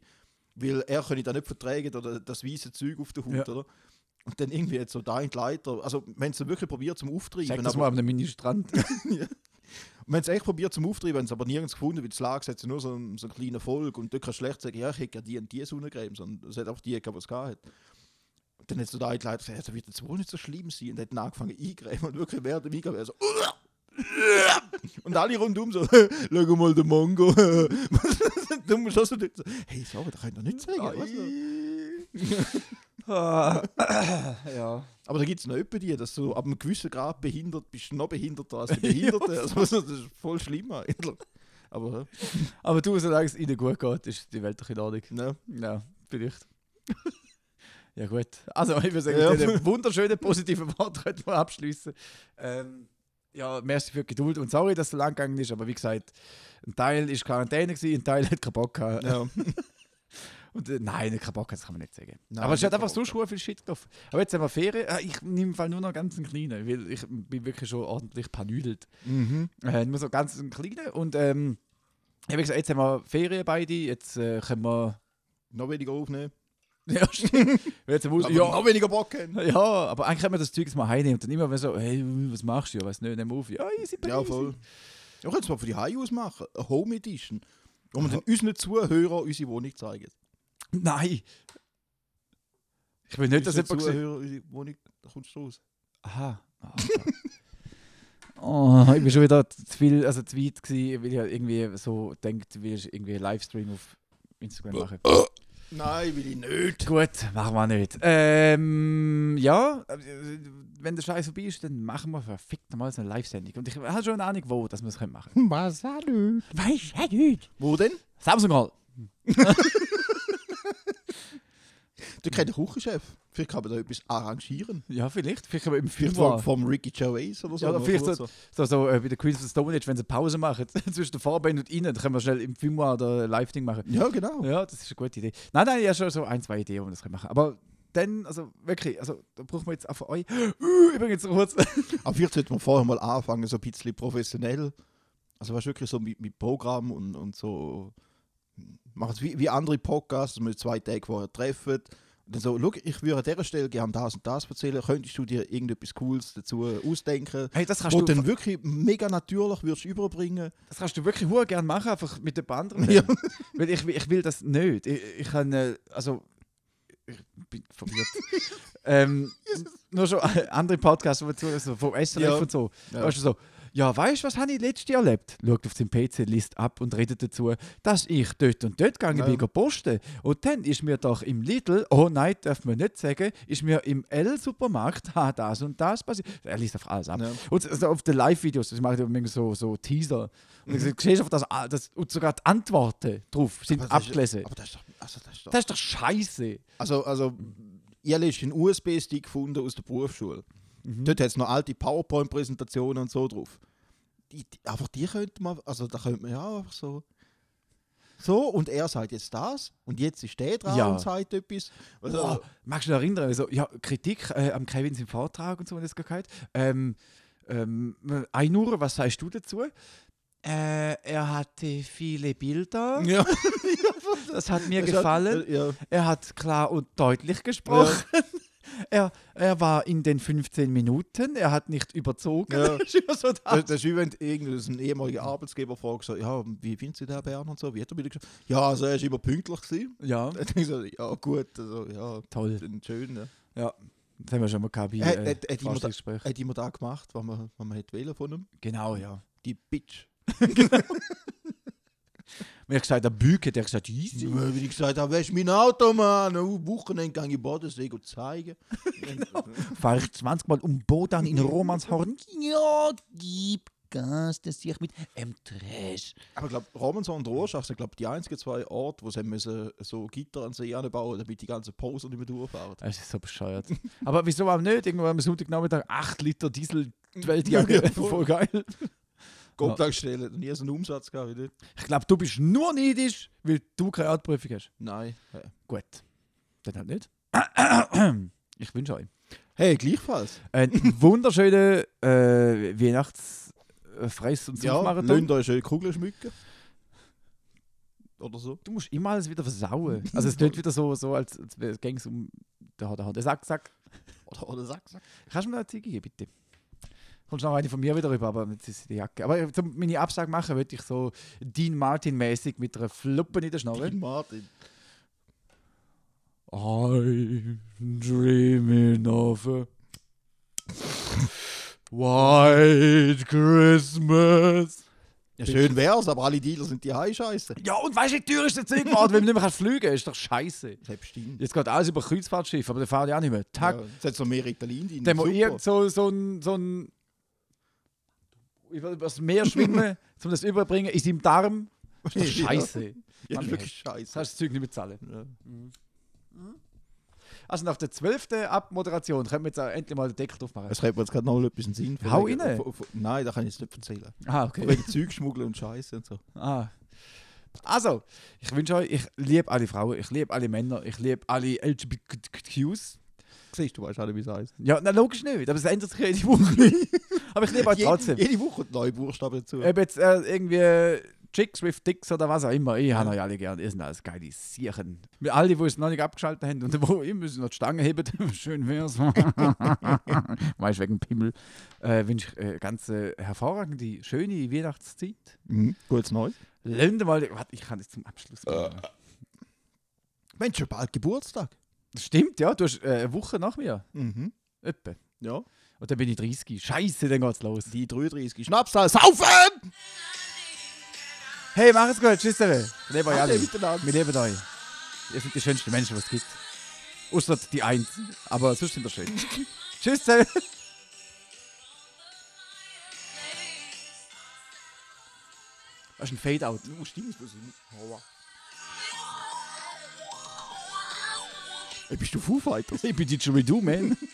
[SPEAKER 2] Weil er könne da nicht vertragen oder das weiße Zeug auf der Haut,
[SPEAKER 3] Ja.
[SPEAKER 2] oder? Und dann irgendwie hat so da Leiter, also wenn es wirklich probiert zum Auftreiben,
[SPEAKER 3] Sag das
[SPEAKER 2] aber-
[SPEAKER 3] mal an Mini-Strand.
[SPEAKER 2] wir haben es echt probiert zum Auftreiben, haben es aber nirgends gefunden, weil das Lager hat nur so einen, so einen kleinen Folge und dort kannst du schlecht sagen, ja, ich hätte gerne die und die Sonnencreme, sondern es hat einfach die, gehabt, die es gehabt hat. Und dann hat so der eine Leiter gesagt, das wird jetzt wohl nicht so schlimm sein und hat angefangen eingreifen und wirklich während dem Eingreifen so und alle rundum so, schau mal den Mongo. du musst auch so, hey, sorry, das könnt ihr nicht sagen. du?
[SPEAKER 3] Ah, ja.
[SPEAKER 2] Aber da gibt es noch etwa die, dass du ab einem gewissen Grad behindert bist, noch behinderter als die Behinderte. also, das ist voll schlimm eigentlich. Aber, äh,
[SPEAKER 3] Aber du, solange es ihnen gut geht, ist die Welt doch in Ordnung.
[SPEAKER 2] ne.
[SPEAKER 3] Ja, vielleicht. ja, gut. Also, ich würde sagen,
[SPEAKER 2] Ja.
[SPEAKER 3] mit diesen wunderschönen positiven Worten könnten wir abschließen. Ähm, ja, merci für die Geduld und sorry, dass es so lang gegangen ist, aber wie gesagt, ein Teil war Quarantäne, gewesen, ein Teil hat keinen Bock gehabt.
[SPEAKER 2] Ja.
[SPEAKER 3] Und, äh, nein, das kann man nicht sagen.
[SPEAKER 2] Nein,
[SPEAKER 3] aber es hat einfach so schon viel Shit gelaufen. Aber jetzt haben wir Ferien. Äh, Ich nehme im Fall nur noch ganz einen kleinen, weil ich bin wirklich schon ordentlich panüdelt.
[SPEAKER 2] Mhm.
[SPEAKER 3] Äh, nur so ganz einen kleinen. Und ähm, ich habe gesagt, jetzt haben wir Ferien beide, jetzt äh, können wir.
[SPEAKER 2] Noch weniger aufnehmen.
[SPEAKER 3] Ja, stimmt. jetzt
[SPEAKER 2] Aber
[SPEAKER 3] ja,
[SPEAKER 2] noch weniger Bock haben.
[SPEAKER 3] ja, aber eigentlich können wir das Zeug jetzt mal heimnehmen und dann immer so, hey, was machst du? Ja, weiß nicht, nimm auf. Ja, easy,
[SPEAKER 2] Ja,
[SPEAKER 3] easy.
[SPEAKER 2] voll. Ja, können wir mal für die Heim aus machen. Eine Home Edition. Wo wir dann unseren Zuhörern unsere Wohnung zeigen.
[SPEAKER 3] Nein. Ich will nicht, dass jemand.
[SPEAKER 2] Zuhörer unsere Wohnung, da kommst du raus.
[SPEAKER 3] Aha. Ah, okay. Oh, ich bin schon wieder zu viel, also zu weit gewesen, weil ich halt irgendwie so denkt, wie ich irgendwie einen Livestream auf Instagram mache.
[SPEAKER 2] Nein, will ich nicht.
[SPEAKER 3] Gut, machen wir nicht. Ähm, ja, wenn der Scheiß vorbei ist, dann machen wir verfickt nochmal so eine Live-Sendung. Und ich habe schon eine Ahnung, wo, dass wir es machen können.
[SPEAKER 2] Was auch nicht.
[SPEAKER 3] Weißt du nicht?
[SPEAKER 2] Wo denn?
[SPEAKER 3] Samsung Hall.
[SPEAKER 2] Du kennst den Küchenchef. Vielleicht kann man da etwas arrangieren.
[SPEAKER 3] Ja, vielleicht. Vielleicht im
[SPEAKER 2] Vielleicht
[SPEAKER 3] Film.
[SPEAKER 2] vom, vom Ricky Gervais oder so.
[SPEAKER 3] Ja, vielleicht
[SPEAKER 2] kurz
[SPEAKER 3] so, so, so äh, wie der Queens of the Stone Age, wenn sie Pause machen zwischen der Vorband und ihnen, dann können wir schnell im Film oder ein Live-Ding machen.
[SPEAKER 2] Ja, genau.
[SPEAKER 3] Ja, das ist eine gute Idee. Nein, nein, ja schon so ein, zwei Ideen, wo wir das können machen. Aber dann, also wirklich, also da brauchen wir jetzt auch von euch. Übrigens kurz.
[SPEAKER 2] Aber vielleicht sollte man vorher mal anfangen, so ein bisschen professionell. Also du, wirklich so mit, mit Programm und, und so. Macht es wie, wie andere Podcasts, dass wir zwei Tage vorher treffen. Und dann so, schau, ich würde an dieser Stelle gerne das und das erzählen. Könntest du dir irgendetwas Cooles dazu ausdenken?
[SPEAKER 3] Hey, das kannst
[SPEAKER 2] Wo
[SPEAKER 3] du,
[SPEAKER 2] du dann wirklich mega natürlich würdest überbringen.
[SPEAKER 3] das kannst du wirklich hure gerne machen, einfach mit den anderen.
[SPEAKER 2] Ja.
[SPEAKER 3] Weil ich, ich will das nicht. Ich, ich kann, äh, also, ich bin verwirrt. ähm, nur schon andere Podcasts, die zu, so vom SRF
[SPEAKER 2] Ja.
[SPEAKER 3] und so.
[SPEAKER 2] Ja.
[SPEAKER 3] Weißt du so, ja, weißt du, was habe ich letztes Jahr erlebt? Schaut auf seinen PC, liest ab und redet dazu, dass ich dort und dort gegangen
[SPEAKER 2] Ja.
[SPEAKER 3] bin, posten. Und dann ist mir doch im Lidl, oh nein, darf man nicht sagen, ist mir im L-Supermarkt ha, das und das passiert. Er liest auf alles ab.
[SPEAKER 2] Ja.
[SPEAKER 3] Und also auf den Live-Videos, das mache ich so, so Teaser. Und
[SPEAKER 2] Mhm.
[SPEAKER 3] du siehst einfach, dass, ah, das, und sogar die Antworten drauf sind
[SPEAKER 2] Aber das ist-
[SPEAKER 3] abgelesen.
[SPEAKER 2] Aber das ist doch. Also, das ist doch
[SPEAKER 3] Das ist doch scheiße.
[SPEAKER 2] Also, also ich habe letztens einen USB-Stick gefunden aus der Berufsschule. Dort hat es noch alte PowerPoint-Präsentationen und so drauf. Die, die, einfach die könnte man, also da könnte man ja einfach so. So, und er sagt jetzt das, und jetzt ist der dran
[SPEAKER 3] Ja.
[SPEAKER 2] und sagt etwas. Also,
[SPEAKER 3] Oh, magst du dich erinnern? Also, ja, Kritik äh, am Kevin im Vortrag und so, wenn das gehört. Ähm, ähm, Einur, was sagst du dazu? Äh, er hatte viele Bilder.
[SPEAKER 2] ja,
[SPEAKER 3] Das hat mir
[SPEAKER 2] das hat-
[SPEAKER 3] gefallen.
[SPEAKER 2] Ja,
[SPEAKER 3] Er hat klar und deutlich gesprochen. Er, er war in den 15 Minuten. Er hat nicht überzogen.
[SPEAKER 2] Ja.
[SPEAKER 3] Das ist immer so das.
[SPEAKER 2] das, ist wie wenn irgendein ehemaliger Arbeitsgeber fragt, so, ja, wie findest du den Bern und so? Wie hat er wieder gesagt? Ja, also er ist immer pünktlich gewesen.
[SPEAKER 3] Ja,
[SPEAKER 2] ich so, ja gut, also ja,
[SPEAKER 3] toll.
[SPEAKER 2] schön. Ja.
[SPEAKER 3] Ja, das haben wir schon mal gehabt
[SPEAKER 2] Hat-
[SPEAKER 3] äh,
[SPEAKER 2] hat- jemand-
[SPEAKER 3] Vorstellungsgespräch.
[SPEAKER 2] Hat immer da gemacht, was man, was man hätte wählen von ihm?
[SPEAKER 3] Genau, ja.
[SPEAKER 2] Die Bitch.
[SPEAKER 3] Wenn ich gesagt habe, der hat gesagt, easy.
[SPEAKER 2] Wie ich gesagt habe, weißt du, mein Auto, Mann, am Wochenende gehe ich Bodensee zeigen.
[SPEAKER 3] Fahre ich 20 Mal um Bodan in Romanshorn. Ja, gib Gas, das sehe ich mit M-Trash.
[SPEAKER 2] Aber ich glaube, Romanson und Rorschach sind glaub, die einzigen zwei Orte, wo sie müssen, so Gitter an See anbauen damit die ganzen Poser nicht mehr durchfahren.
[SPEAKER 3] Das ist so bescheuert. Aber wieso auch nicht? Irgendwo am Sonntagnachmittag 8 Liter Diesel, die.
[SPEAKER 2] Ja, voll.
[SPEAKER 3] voll geil.
[SPEAKER 2] Kopftankstelle, ja. nie so einen Umsatz gehabt wie dort.
[SPEAKER 3] Ich glaube, du bist nur neidisch, weil du keine Artprüfung hast.
[SPEAKER 2] Nein. Ja.
[SPEAKER 3] Gut. Dann halt nicht. Ich wünsche euch
[SPEAKER 2] Hey, gleichfalls.
[SPEAKER 3] einen wunderschönen äh, Weihnachts-Fress- und
[SPEAKER 2] Ja,
[SPEAKER 3] Suchmarathon.
[SPEAKER 2] lasst euch schön Kugeln schmücken. Oder so.
[SPEAKER 3] Du musst immer alles wieder versauen. Also es klingt wieder so, so als, als gäng es um der hat der Sack, Sack.
[SPEAKER 2] Oder, oder sag, sag.
[SPEAKER 3] Kannst du mir eine Ziege geben, bitte? Kommst noch eine von mir wieder rüber, aber jetzt ist die Jacke. Aber um meine Absage machen, würde ich so Dean Martin-mäßig mit einer Fluppe in der Schnorre.
[SPEAKER 2] Dean Martin.
[SPEAKER 3] I'm dreaming of a white Christmas.
[SPEAKER 2] Ja, schön wär's, aber alle Dealer sind die High-Scheiße.
[SPEAKER 3] Ja, und weißt du, wie teuer ist das Zeug geworden, wenn man nicht mehr fliegen kann? Ist doch scheiße.
[SPEAKER 2] Selbst stimmt.
[SPEAKER 3] Jetzt geht alles über Kreuzfahrtschiff, aber der fährt ja auch nicht mehr. Tag.
[SPEAKER 2] Ja, es hat so mehr Ritalin drin.
[SPEAKER 3] Dann muss irgend so, so ein, so ein über das Meer schwimmen, um das überbringen, in seinem Darm. Das ist
[SPEAKER 2] Ja.
[SPEAKER 3] scheiße.
[SPEAKER 2] Ja,
[SPEAKER 3] Mann,
[SPEAKER 2] das ist wirklich
[SPEAKER 3] Das
[SPEAKER 2] scheiße.
[SPEAKER 3] heißt, das Zeug nicht bezahlen.
[SPEAKER 2] Ja.
[SPEAKER 3] Also nach der 12. Abmoderation können wir jetzt endlich mal den Deckel drauf machen.
[SPEAKER 2] Es redet mir jetzt gerade noch etwas in den Sinn.
[SPEAKER 3] Hau rein.
[SPEAKER 2] Nein, das kann ich jetzt nicht erzählen.
[SPEAKER 3] Ah, okay.
[SPEAKER 2] Wegen Zeugschmuggel und Scheiße und so.
[SPEAKER 3] Ah. Also, ich wünsche euch, ich liebe alle Frauen, ich liebe alle Männer, ich liebe alle LGBTQs.
[SPEAKER 2] Siehst du, weißt auch nicht, wie es heißt.
[SPEAKER 3] Ja, na, logisch nicht, aber es ändert sich jede Woche. aber ich liebe euch trotzdem.
[SPEAKER 2] Jede, jede Woche neue Buchstaben dazu.
[SPEAKER 3] Ob jetzt äh, irgendwie Chicks with Dicks oder was auch immer, ich habe euch alle gern. Ihr seid alles geile Siechen. Wir alle, die es noch nicht abgeschaltet haben und wo ihr müssen noch die Stange heben, schön wär's. weißt wegen Pimmel. Äh, wünsche ich äh, ganz äh, hervorragende, schöne Weihnachtszeit.
[SPEAKER 2] Mhm. Gutes Neues.
[SPEAKER 3] Lönde mal, warte, ich kann das zum Abschluss
[SPEAKER 2] Äh.
[SPEAKER 3] machen.
[SPEAKER 2] Mensch, schon bald Geburtstag.
[SPEAKER 3] Stimmt, ja. Du hast äh, eine Woche nach mir.
[SPEAKER 2] Mhm.
[SPEAKER 3] Etwa.
[SPEAKER 2] Ja.
[SPEAKER 3] Und dann bin ich 30. Scheiße, dann geht's los.
[SPEAKER 2] Die 33. Schnapszahl, saufen!
[SPEAKER 3] Hey, mach es gut. Tschüss, Leute. Wir lieben euch alle. Wir leben euch. Ihr seid die schönsten Menschen, was es gibt. Außer die Eins. Aber sonst sind wir schön. Tschüss, Leute. Das ist ein Fade-Out.
[SPEAKER 2] Oh, stimmt, das muss hin. Et puis je
[SPEAKER 3] te fous, arrête. Et puis man.